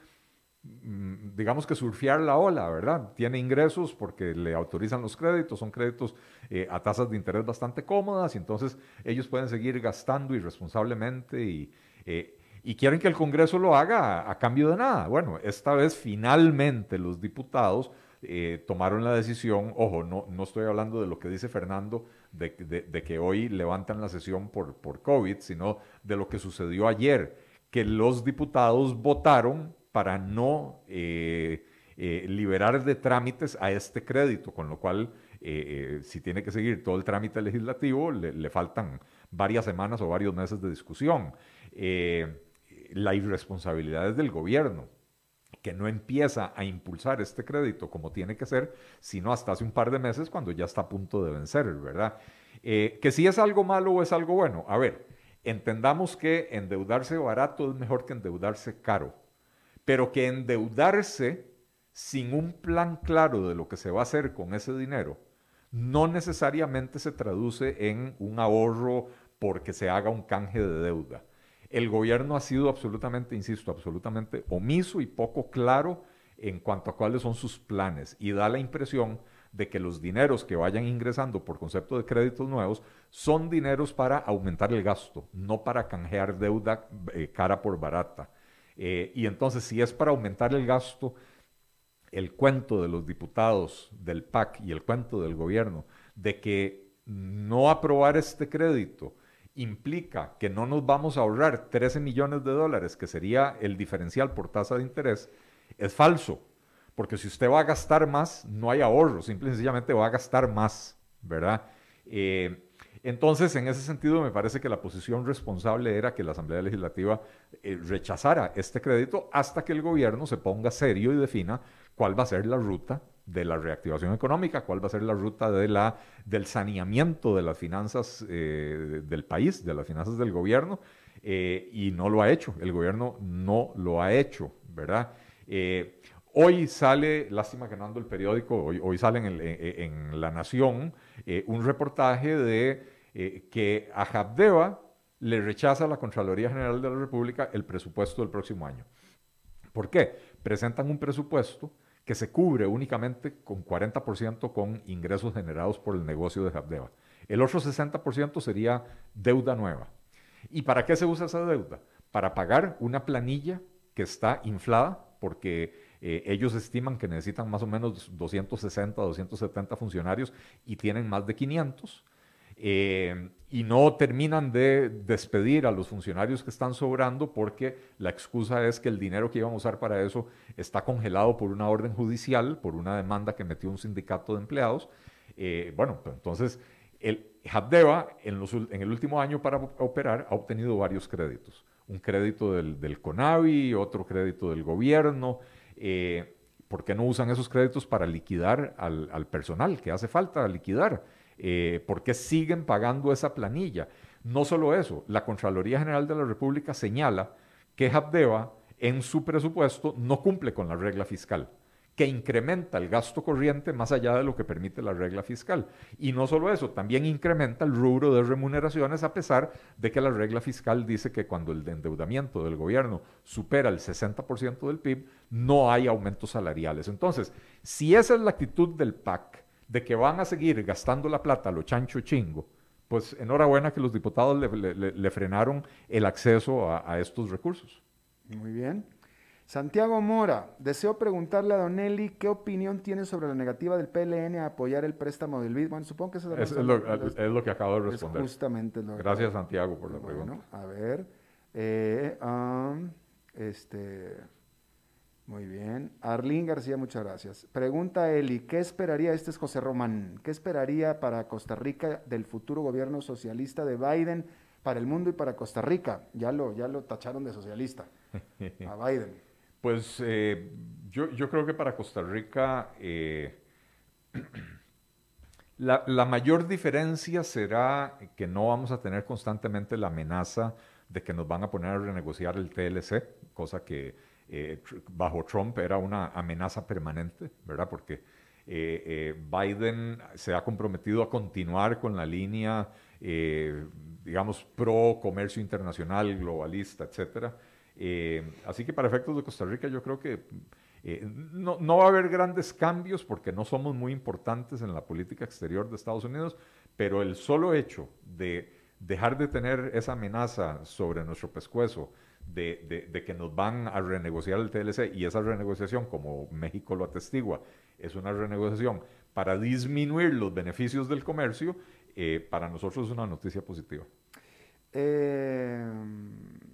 mm, digamos que surfear la ola, ¿verdad? Tiene ingresos porque le autorizan los créditos, son créditos eh, a tasas de interés bastante cómodas y entonces ellos pueden seguir gastando irresponsablemente y... Eh, y quieren que el Congreso lo haga a, cambio de nada. Bueno, esta vez finalmente los diputados eh, tomaron la decisión, ojo, no, no estoy hablando de lo que dice Fernando, de, que hoy levantan la sesión por, por COVID, sino de lo que sucedió ayer, que los diputados votaron para no eh, eh, liberar de trámites a este crédito, con lo cual, si tiene que seguir todo el trámite legislativo, le, le, faltan varias semanas o varios meses de discusión. la irresponsabilidad es del gobierno que no empieza a impulsar este crédito como tiene que ser, sino hasta hace un par de meses cuando ya está a punto de vencer, ¿verdad? Eh, que si es algo malo o es algo bueno. A ver, entendamos que endeudarse barato es mejor que endeudarse caro, pero que endeudarse sin un plan claro de lo que se va a hacer con ese dinero, no necesariamente se traduce en un ahorro porque se haga un canje de deuda el gobierno ha sido absolutamente, insisto, absolutamente omiso y poco claro en cuanto a cuáles son sus planes y da la impresión de que los dineros que vayan ingresando por concepto de créditos nuevos son dineros para aumentar el gasto, no para canjear deuda eh, cara por barata. Eh, y entonces, si es para aumentar el gasto, el cuento de los diputados del PAC y el cuento del gobierno de que no aprobar este crédito implica que no nos vamos a ahorrar 13 millones de dólares, que sería el diferencial por tasa de interés, es falso. Porque si usted va a gastar más, no hay ahorro, simple y sencillamente va a gastar más, ¿verdad? Eh, entonces, en ese sentido, me parece que la posición responsable era que la Asamblea Legislativa eh, rechazara este crédito hasta que el gobierno se ponga serio y defina cuál va a ser la ruta de la reactivación económica, cuál va a ser la ruta de la, del saneamiento de las finanzas eh, del país, de las finanzas del gobierno, eh, y no lo ha hecho, el gobierno no lo ha hecho, ¿verdad? Eh, hoy sale, lástima que no ando el periódico, hoy, hoy sale en, La Nación un reportaje de que a Habdeba le rechaza la Contraloría General de la República el presupuesto del próximo año. ¿Por qué? Presentan un presupuesto que se cubre únicamente con 40% con ingresos generados por el negocio de Habdeba. El otro 60% sería deuda nueva. ¿Y para qué se usa esa deuda? Para pagar una planilla que está inflada porque eh, ellos estiman que necesitan más o menos 260, 270 funcionarios y tienen más de 500. Eh, y no terminan de despedir a los funcionarios que están sobrando porque la excusa es que el dinero que iban a usar para eso está congelado por una orden judicial, por una demanda que metió un sindicato de empleados. Eh, bueno, pues entonces el Habdeba en, en, el último año para operar ha obtenido varios créditos. Un crédito del, del CONAVI, otro crédito del gobierno. Eh, ¿Por qué no usan esos créditos para liquidar al, al personal que hace falta liquidar? Eh, ¿Por qué siguen pagando esa planilla? No solo eso, la Contraloría General de la República señala que Habdeba en su presupuesto no cumple con la regla fiscal, que incrementa el gasto corriente más allá de lo que permite la regla fiscal. Y no solo eso, también incrementa el rubro de remuneraciones a pesar de que la regla fiscal dice que cuando el endeudamiento del gobierno supera el 60% del PIB, no hay aumentos salariales. Entonces, si esa es la actitud del PAC, de que van a seguir gastando la plata a lo chancho chingo, pues enhorabuena que los diputados le, frenaron el acceso a, estos recursos. Muy bien. Santiago Mora, deseo preguntarle a Don Eli qué opinión tiene sobre la negativa del PLN a apoyar el préstamo del BID. Bueno, supongo que eso es, lo, que acabo de responder. justamente lo Gracias, Santiago, por la pregunta. A ver, eh, um, este, muy bien. Arlín García, muchas gracias. Pregunta Eli, ¿qué esperaría, este es José Román, qué esperaría para Costa Rica del futuro gobierno socialista de Biden para el mundo y para Costa Rica? Ya lo, ya lo tacharon de socialista a Biden. Pues eh, yo, creo que para Costa Rica eh, la, la mayor diferencia será que no vamos a tener constantemente la amenaza de que nos van a poner a renegociar el TLC, cosa que eh, bajo Trump era una amenaza permanente, ¿verdad? Porque eh, eh, Biden se ha comprometido a continuar con la línea, digamos, pro comercio internacional, globalista, etcétera. así que para efectos de Costa Rica yo creo que no, no, va a haber grandes cambios porque no somos muy importantes en la política exterior de Estados Unidos, pero el solo hecho de dejar de tener esa amenaza sobre nuestro pescuezo, de, que nos van a renegociar el TLC y esa renegociación, como México lo atestigua, es una renegociación para disminuir los beneficios del comercio, eh, para nosotros es una noticia positiva. Eh,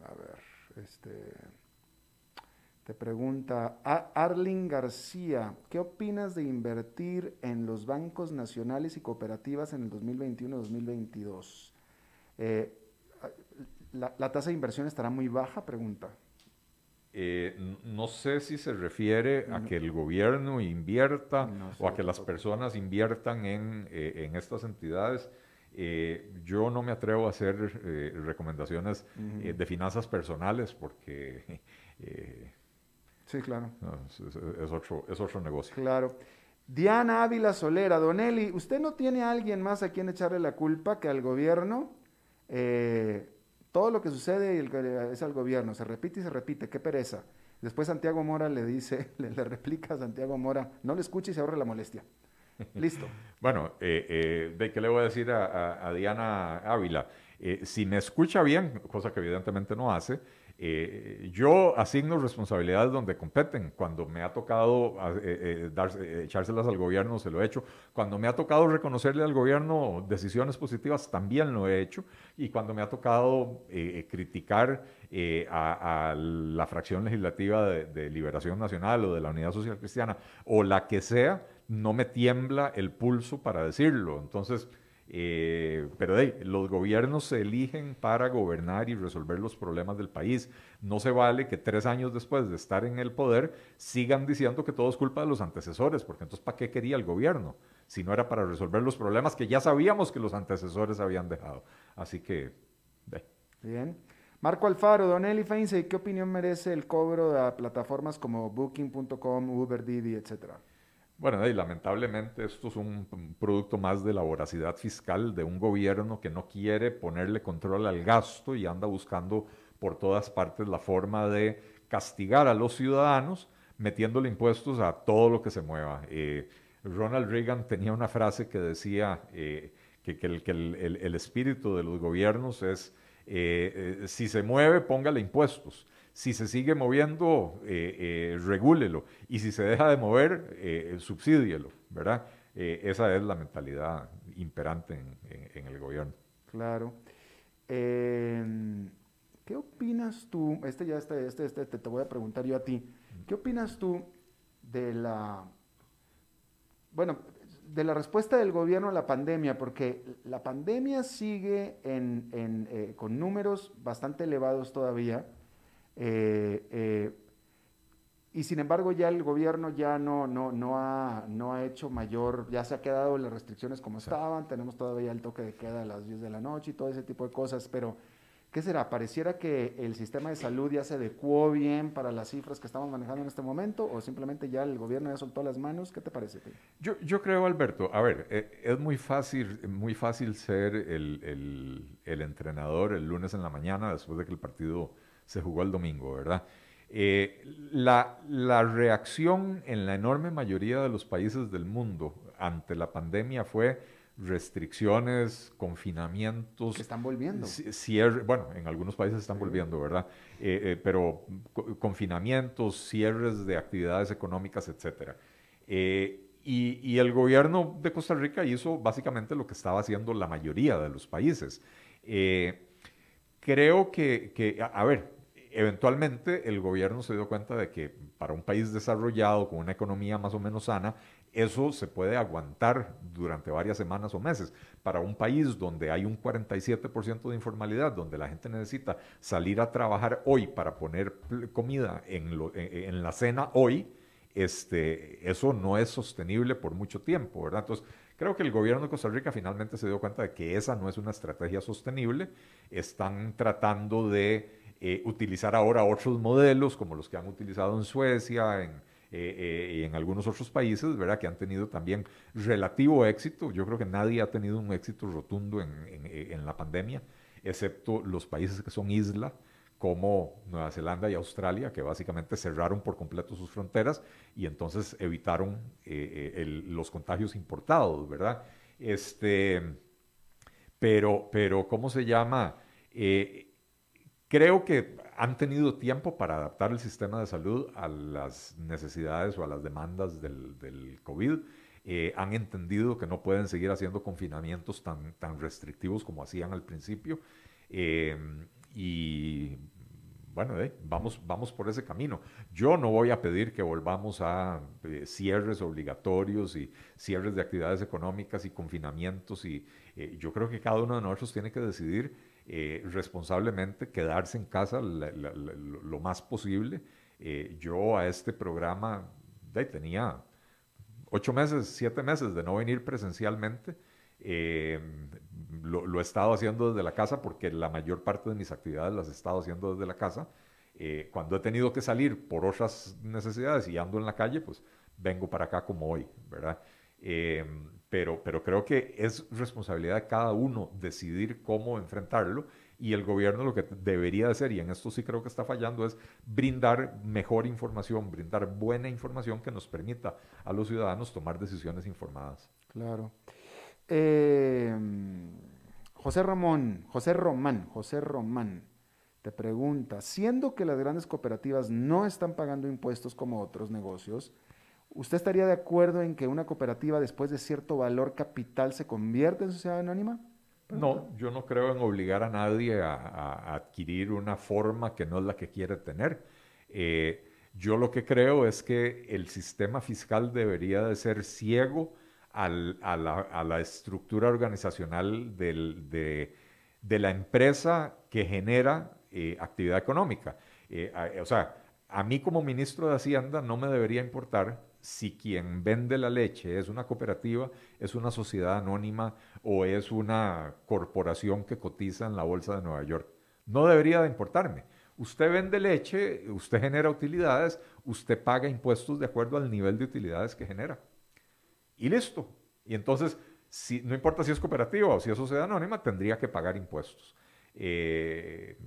a ver, este, te pregunta Arling García, ¿qué opinas de invertir en los bancos nacionales y cooperativas en el 2021-2022? Eh, la, tasa de inversión estará muy baja? Pregunta. Eh, no sé si se refiere a que el gobierno invierta o a que las personas inviertan en, eh, estas entidades. Eh, yo no me atrevo a hacer recomendaciones de finanzas personales porque... sí, claro. es, otro, es otro negocio. Claro. Diana Ávila Solera, Donelli, ¿usted no tiene a alguien más a quien echarle la culpa que al gobierno? Eh, todo lo que sucede es al gobierno, se repite y se repite, qué pereza. Después Santiago Mora le dice, le, replica a Santiago Mora, no le escuche y se ahorre la molestia. Listo. bueno, eh, eh, ¿de qué le voy a decir a, Diana Ávila? Eh, si me escucha bien, cosa que evidentemente no hace, eh, yo asigno responsabilidades donde competen. Cuando me ha tocado eh, eh, echárselas al gobierno, se lo he hecho. Cuando me ha tocado reconocerle al gobierno decisiones positivas, también lo he hecho. Y cuando me ha tocado criticar a, la fracción legislativa de Liberación Nacional o de la Unidad Social Cristiana o la que sea, no me tiembla el pulso para decirlo. Entonces, eh, pero los gobiernos se eligen para gobernar y resolver los problemas del país. No se vale que tres años después de estar en el poder sigan diciendo que todo es culpa de los antecesores, porque entonces ¿para qué quería el gobierno? Si no era para resolver los problemas que ya sabíamos que los antecesores habían dejado. Así que... Bien. Marco Alfaro, Don Eli ¿qué opinión merece el cobro de plataformas como Booking.com, Uber, Didi, etcétera? Bueno, y lamentablemente esto es un, producto más de la voracidad fiscal de un gobierno que no quiere ponerle control al gasto y anda buscando por todas partes la forma de castigar a los ciudadanos metiéndole impuestos a todo lo que se mueva. Eh, Ronald Reagan tenía una frase que decía que, el, espíritu de los gobiernos es, si se mueve, póngale impuestos. Si se sigue moviendo, regúlelo. Y si se deja de mover, subsídielo, ¿verdad? esa es la mentalidad imperante en el gobierno. Claro. Em, ¿Qué opinas tú? Este ya este, este, este, te voy a preguntar yo a ti. ¿Qué opinas tú de la, bueno, de la respuesta del gobierno a la pandemia? Porque la pandemia sigue en, eh, con números bastante elevados todavía. Eh, eh, y sin embargo ya el gobierno ya no, no, no, ha, no ha hecho mayor, ya se ha quedado las restricciones como estaban, tenemos todavía el toque de queda a las 10 de la noche y todo ese tipo de cosas, pero ¿qué será? ¿Pareciera que el sistema de salud ya se adecuó bien para las cifras que estamos manejando en este momento o simplemente ya el gobierno ya soltó las manos? ¿Qué te parece? Yo, yo creo, Alberto, a ver, eh, es muy fácil, muy fácil ser el, el, el entrenador el lunes en la mañana después de que el partido se jugó el domingo, ¿verdad? Eh, la, reacción en la enorme mayoría de los países del mundo ante la pandemia fue restricciones, confinamientos. Que están volviendo. Cierre, bueno, en algunos países están volviendo, ¿verdad? Eh, eh, pero confinamientos, cierres de actividades económicas, etc. y, el gobierno de Costa Rica hizo básicamente lo que estaba haciendo la mayoría de los países. creo que, que, a ver, eventualmente el gobierno se dio cuenta de que para un país desarrollado, con una economía más o menos sana, eso se puede aguantar durante varias semanas o meses. Para un país donde hay un 47% de informalidad, donde la gente necesita salir a trabajar hoy para poner comida en, en, la cena hoy, este, eso no es sostenible por mucho tiempo, ¿verdad? Entonces, creo que el gobierno de Costa Rica finalmente se dio cuenta de que esa no es una estrategia sostenible. Están tratando de eh, utilizar ahora otros modelos como los que han utilizado en Suecia, en, eh, eh, y en algunos otros países, ¿verdad? Que han tenido también relativo éxito. Yo creo que nadie ha tenido un éxito rotundo en, en, la pandemia, excepto los países que son isla, como Nueva Zelanda y Australia, que básicamente cerraron por completo sus fronteras y entonces evitaron los contagios importados, ¿verdad? Este, pero, pero, ¿cómo se llama? Creo que han tenido tiempo para adaptar el sistema de salud a las necesidades o a las demandas del, COVID. Eh, han entendido que no pueden seguir haciendo confinamientos tan, tan restrictivos como hacían al principio. Eh, y bueno, eh, vamos, vamos por ese camino. Yo no voy a pedir que volvamos a cierres obligatorios y cierres de actividades económicas y confinamientos. Y yo creo que cada uno de nosotros tiene que decidir eh, responsablemente, quedarse en casa lo más posible. Eh, yo a este programa tenía ocho meses, siete meses de no venir presencialmente. Eh, lo, he estado haciendo desde la casa porque la mayor parte de mis actividades las he estado haciendo desde la casa. cuando he tenido que salir por otras necesidades y ando en la calle, pues vengo para acá como hoy, ¿verdad? Pero, pero creo que es responsabilidad de cada uno decidir cómo enfrentarlo y el gobierno lo que debería hacer, y en esto sí creo que está fallando, es brindar mejor información, brindar buena información que nos permita a los ciudadanos tomar decisiones informadas. Claro. Eh, José Ramón, José Román, José Román, te pregunta, siendo que las grandes cooperativas no están pagando impuestos como otros negocios, ¿Usted estaría de acuerdo en que una cooperativa después de cierto valor capital se convierta en sociedad anónima? No, yo no creo en obligar a nadie a, adquirir una forma que no es la que quiere tener. Eh, yo lo que creo es que el sistema fiscal debería de ser ciego a, la, estructura organizacional de, la empresa que genera eh, actividad económica. Eh, o sea, a mí como ministro de Hacienda no me debería importar si quien vende la leche es una cooperativa, es una sociedad anónima o es una corporación que cotiza en la Bolsa de Nueva York. No debería de importarme. Usted vende leche, usted genera utilidades, usted paga impuestos de acuerdo al nivel de utilidades que genera. Y listo. Y entonces, si, no importa si es cooperativa o si es sociedad anónima, tendría que pagar impuestos. Eh,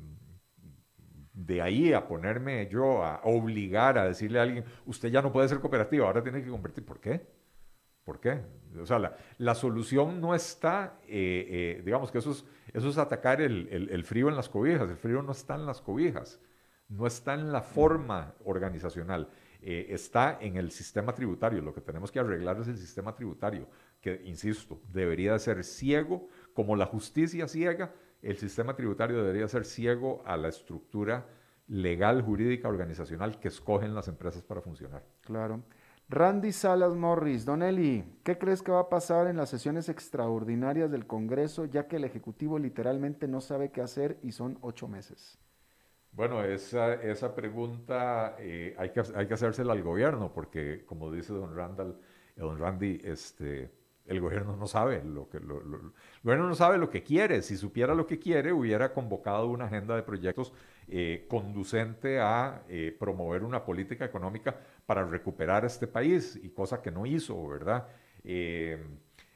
De ahí a ponerme yo a obligar a decirle a alguien, usted ya no puede ser cooperativa, ahora tiene que convertir. ¿Por qué? ¿Por qué? O sea, la, solución no está, eh, eh, digamos que eso es, eso es atacar el, el, frío en las cobijas. El frío no está en las cobijas, no está en la forma organizacional, eh, está en el sistema tributario. Lo que tenemos que arreglar es el sistema tributario, que, insisto, debería de ser ciego, como la justicia ciega, el sistema tributario debería ser ciego a la estructura legal, jurídica, organizacional que escogen las empresas para funcionar. Claro. Randy Salas Morris, Don Eli, ¿qué crees que va a pasar en las sesiones extraordinarias del Congreso, ya que el Ejecutivo literalmente no sabe qué hacer y son ocho meses? Bueno, esa, esa pregunta eh, hay, que, hay que hacérsela al gobierno, porque como dice don Randall, eh, don Randy, este, el gobierno no sabe lo que el gobierno no sabe lo que quiere. Si supiera lo que quiere, hubiera convocado una agenda de proyectos eh, conducente a eh, promover una política económica para recuperar este país, y cosa que no hizo, ¿verdad? Eh,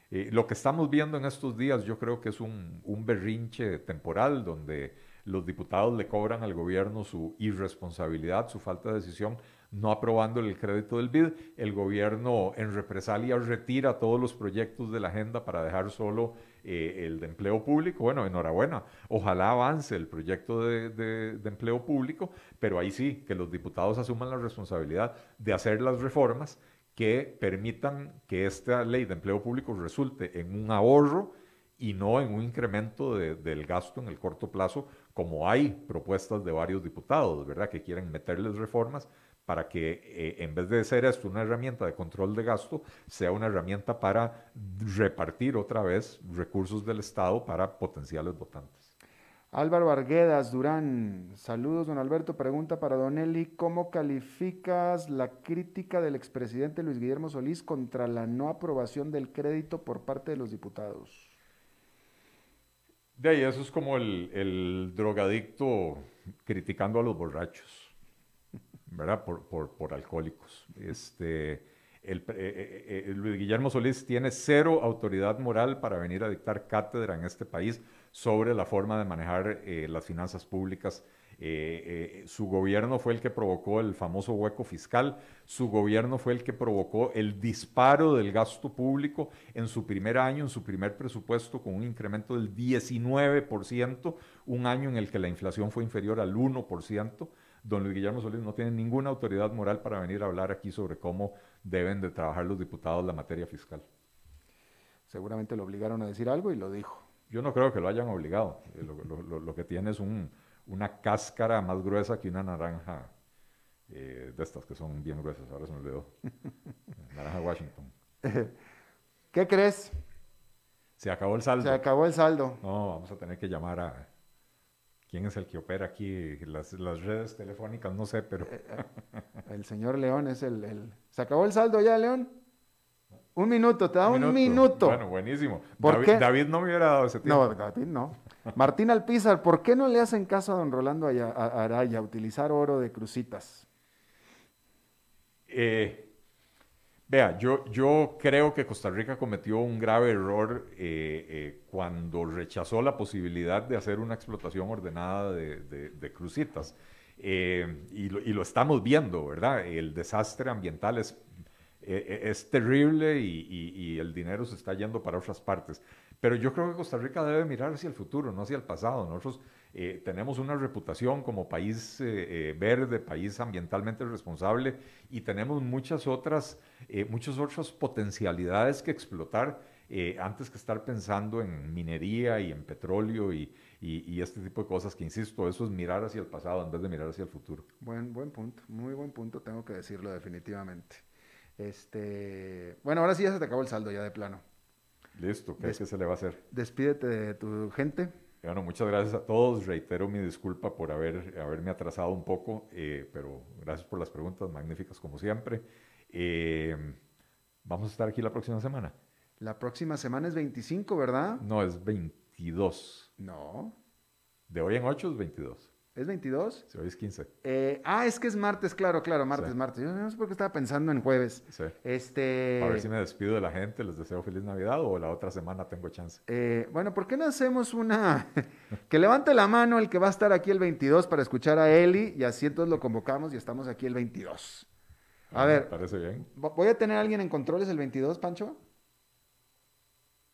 lo que estamos viendo en estos días yo creo que es un berrinche temporal donde los diputados le cobran al gobierno su irresponsabilidad, su falta de decisión, no aprobando el crédito del BID. El gobierno en represalia retira todos los proyectos de la agenda para dejar solo eh, el de empleo público. Bueno, enhorabuena. Ojalá avance el proyecto de, empleo público, pero ahí sí, que los diputados asuman la responsabilidad de hacer las reformas que permitan que esta ley de empleo público resulte en un ahorro y no en un incremento del gasto en el corto plazo, como hay propuestas de varios diputados, ¿verdad?, que quieren meterles reformas para que eh, en vez de ser esto una herramienta de control de gasto, sea una herramienta para repartir otra vez recursos del Estado para potenciales votantes. Álvaro Arguedas Durán, saludos don Alberto, pregunta para don Eli, ¿cómo calificas la crítica del expresidente Luis Guillermo Solís contra la no aprobación del crédito por parte de los diputados? De ahí, eso es como el, el drogadicto criticando a los borrachos. Por, alcohólicos. Este, eh, eh, eh, Luis Guillermo Solís tiene cero autoridad moral para venir a dictar cátedra en este país sobre la forma de manejar las finanzas públicas. su gobierno fue el que provocó el famoso hueco fiscal, su gobierno fue el que provocó el disparo del gasto público en su primer año, en su primer presupuesto, con un incremento del 19%, un año en el que la inflación fue inferior al 1% don Luis Guillermo Solís no tiene ninguna autoridad moral para venir a hablar aquí sobre cómo deben de trabajar los diputados la materia fiscal. Seguramente lo obligaron a decir algo y lo dijo. Yo no creo que lo hayan obligado. Eh, lo, que tiene es una cáscara más gruesa que una naranja eh, de estas que son bien gruesas. Ahora se me olvidó. naranja Washington. ¿Qué crees? Se acabó el saldo. Se acabó el saldo. No, vamos a tener que llamar a quién es el que opera aquí las, redes telefónicas, no sé, pero... Eh, eh, el señor León es el, ¿Se acabó el saldo ya, León? Un minuto, te da un, minuto. Bueno, buenísimo. David, no me hubiera dado ese tiempo. No, David no. Martín Alpizar, ¿por qué no le hacen caso a don Rolando Araya utilizar oro de crucitas? Eh, Vea, yo, yo creo que Costa Rica cometió un grave error eh, eh, cuando rechazó la posibilidad de hacer una explotación ordenada de, crucitas. Eh, y, lo, estamos viendo, ¿verdad? El desastre ambiental es, es terrible y, y, el dinero se está yendo para otras partes. Pero yo creo que Costa Rica debe mirar hacia el futuro, no hacia el pasado. Nosotros eh, tenemos una reputación como país eh, eh, verde, país ambientalmente responsable y tenemos muchas otras, muchas otras potencialidades que explotar antes que estar pensando en minería y en petróleo y, y, este tipo de cosas que, insisto, eso es mirar hacia el pasado en vez de mirar hacia el futuro. Buen, buen punto, muy buen punto, tengo que decirlo definitivamente. Este, bueno, ahora sí ya se te acabó el saldo ya de plano. Listo, ¿qué es que se le va a hacer? Despídete de tu gente. Bueno, muchas gracias a todos. Reitero mi disculpa por haber, haberme atrasado un poco, eh, pero gracias por las preguntas magníficas como siempre. Eh, vamos a estar aquí la próxima semana. La próxima semana es 25, ¿verdad? No, es 22. No. De hoy en 8 es 22. ¿Es 22? Sí, hoy es 15. Eh, ah, es que es martes, claro, claro, martes, Sí. martes. Yo no sé por qué estaba pensando en jueves. Sí. Este, A ver si me despido de la gente, les deseo feliz Navidad o la otra semana tengo chance. eh, bueno, ¿por qué no hacemos una... que levante la mano el que va a estar aquí el 22 para escuchar a Eli y así entonces lo convocamos y estamos aquí el 22. A Ah, ver, Me parece bien. Vo- ¿Voy a tener a alguien en controles el 22, Pancho?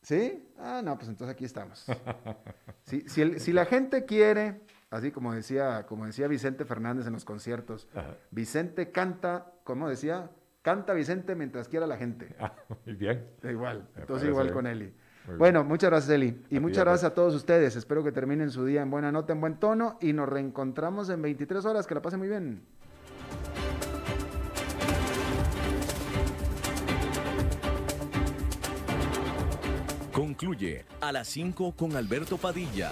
¿Sí? Ah, no, pues entonces aquí estamos. Si, si, el- si la gente quiere, así como decía, como decía Vicente Fernández en los conciertos, Ajá. Vicente canta, como decía, canta Vicente mientras quiera la gente. Ah, muy bien. Igual, Me entonces igual bien. con Eli. Muy Bueno, muchas gracias Eli. Y A muchas gracias a todos ustedes. Espero que terminen su día en buena nota, en buen tono y nos reencontramos en 23 horas. Que la pasen muy bien. Concluye a las 5 con Alberto Padilla.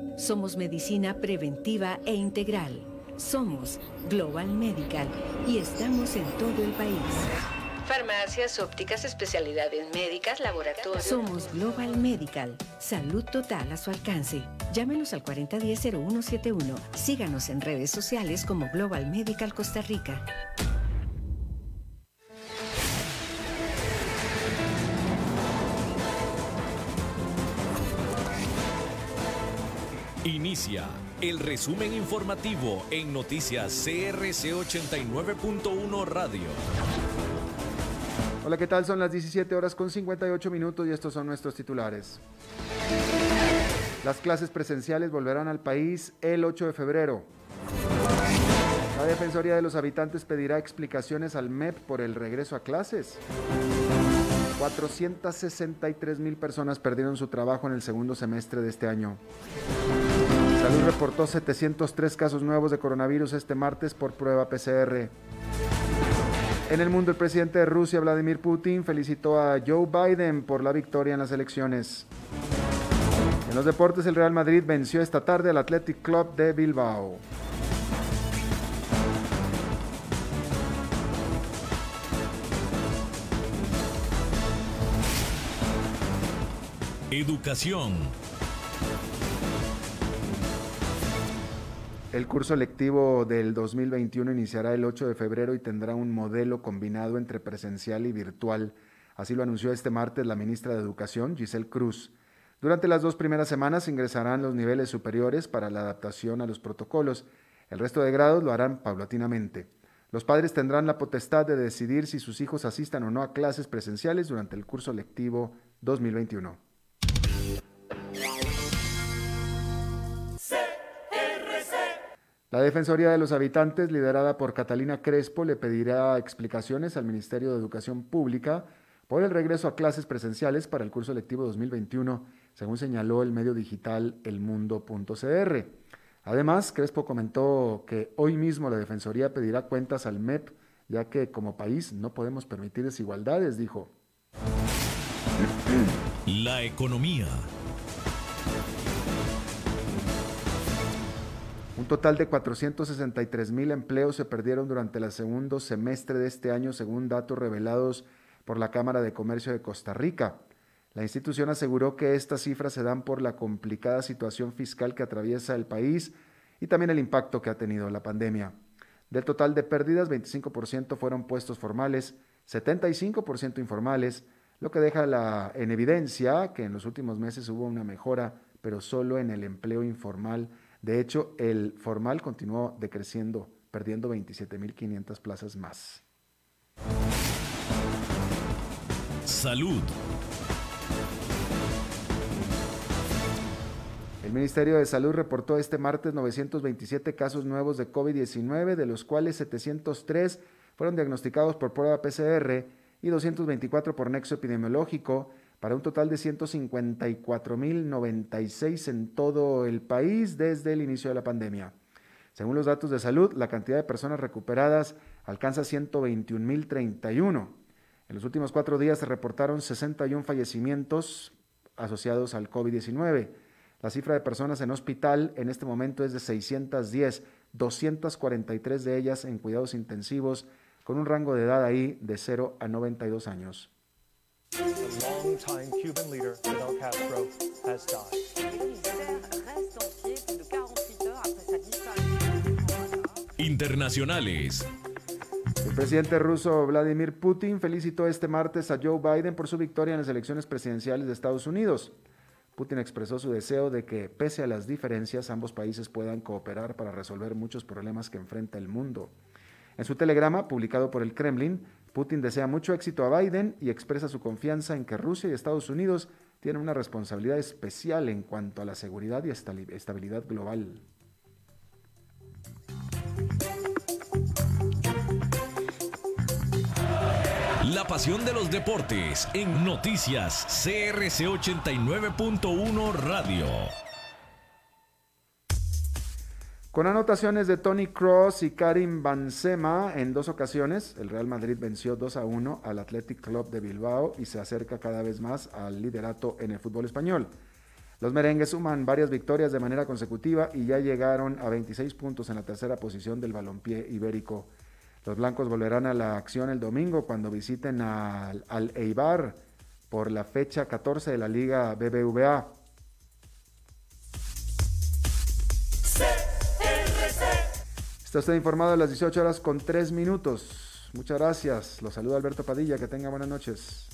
Somos medicina preventiva e integral. Somos Global Medical y estamos en todo el país. Farmacias, ópticas, especialidades médicas, laboratorios. Somos Global Medical. Salud total a su alcance. Llámenos al 4010-0171. Síganos en redes sociales como Global Medical Costa Rica. Inicia el resumen informativo en noticias CRC 89.1 Radio. Hola, ¿qué tal? Son las 17 horas con 58 minutos y estos son nuestros titulares. Las clases presenciales volverán al país el 8 de febrero. La Defensoría de los Habitantes pedirá explicaciones al MEP por el regreso a clases. 463 mil personas perdieron su trabajo en el segundo semestre de este año. Salud reportó 703 casos nuevos de coronavirus este martes por prueba PCR. En el mundo, el presidente de Rusia, Vladimir Putin, felicitó a Joe Biden por la victoria en las elecciones. En los deportes, el Real Madrid venció esta tarde al Athletic Club de Bilbao. Educación. El curso lectivo del 2021 iniciará el 8 de febrero y tendrá un modelo combinado entre presencial y virtual. Así lo anunció este martes la ministra de Educación, Giselle Cruz. Durante las dos primeras semanas ingresarán los niveles superiores para la adaptación a los protocolos. El resto de grados lo harán paulatinamente. Los padres tendrán la potestad de decidir si sus hijos asistan o no a clases presenciales durante el curso lectivo 2021. La Defensoría de los Habitantes, liderada por Catalina Crespo, le pedirá explicaciones al Ministerio de Educación Pública por el regreso a clases presenciales para el curso lectivo 2021, según señaló el medio digital elmundo.cr. Además, Crespo comentó que hoy mismo la Defensoría pedirá cuentas al MEP, ya que como país no podemos permitir desigualdades, dijo. La economía. Un total de 463 mil empleos se perdieron durante el segundo semestre de este año, según datos revelados por la Cámara de Comercio de Costa Rica. La institución aseguró que estas cifras se dan por la complicada situación fiscal que atraviesa el país y también el impacto que ha tenido la pandemia. Del total de pérdidas, 25% fueron puestos formales, 75% informales, lo que deja en evidencia que en los últimos meses hubo una mejora, pero solo en el empleo informal. De hecho, el formal continuó decreciendo, perdiendo 27.500 plazas más. Salud. El Ministerio de Salud reportó este martes 927 casos nuevos de COVID-19, de los cuales 703 fueron diagnosticados por prueba PCR y 224 por nexo epidemiológico, para un total de 154.096 en todo el país desde el inicio de la pandemia. Según los datos de salud, la cantidad de personas recuperadas alcanza 121.031. En los últimos cuatro días se reportaron 61 fallecimientos asociados al COVID-19. La cifra de personas en hospital en este momento es de 610, 243 de ellas en cuidados intensivos, con un rango de edad ahí de 0 a 92 años. Internacionales. El presidente ruso Vladimir Putin felicitó este martes a Joe Biden por su victoria en las elecciones presidenciales de Estados Unidos. Putin expresó su deseo de que, pese a las diferencias, ambos países puedan cooperar para resolver muchos problemas que enfrenta el mundo. En su telegrama, publicado por el Kremlin, Putin desea mucho éxito a Biden y expresa su confianza en que Rusia y Estados Unidos tienen una responsabilidad especial en cuanto a la seguridad y estabilidad global. La pasión de los deportes en noticias CRC 89.1 Radio. Con anotaciones de Tony Cross y Karim Benzema en dos ocasiones, el Real Madrid venció 2 a 1 al Athletic Club de Bilbao y se acerca cada vez más al liderato en el fútbol español. Los merengues suman varias victorias de manera consecutiva y ya llegaron a 26 puntos en la tercera posición del balompié ibérico. Los blancos volverán a la acción el domingo cuando visiten al, Eibar por la fecha 14 de la Liga BBVA. Está usted informado a las 18 horas con 3 minutos. Muchas gracias. Los saluda Alberto Padilla. Que tenga buenas noches.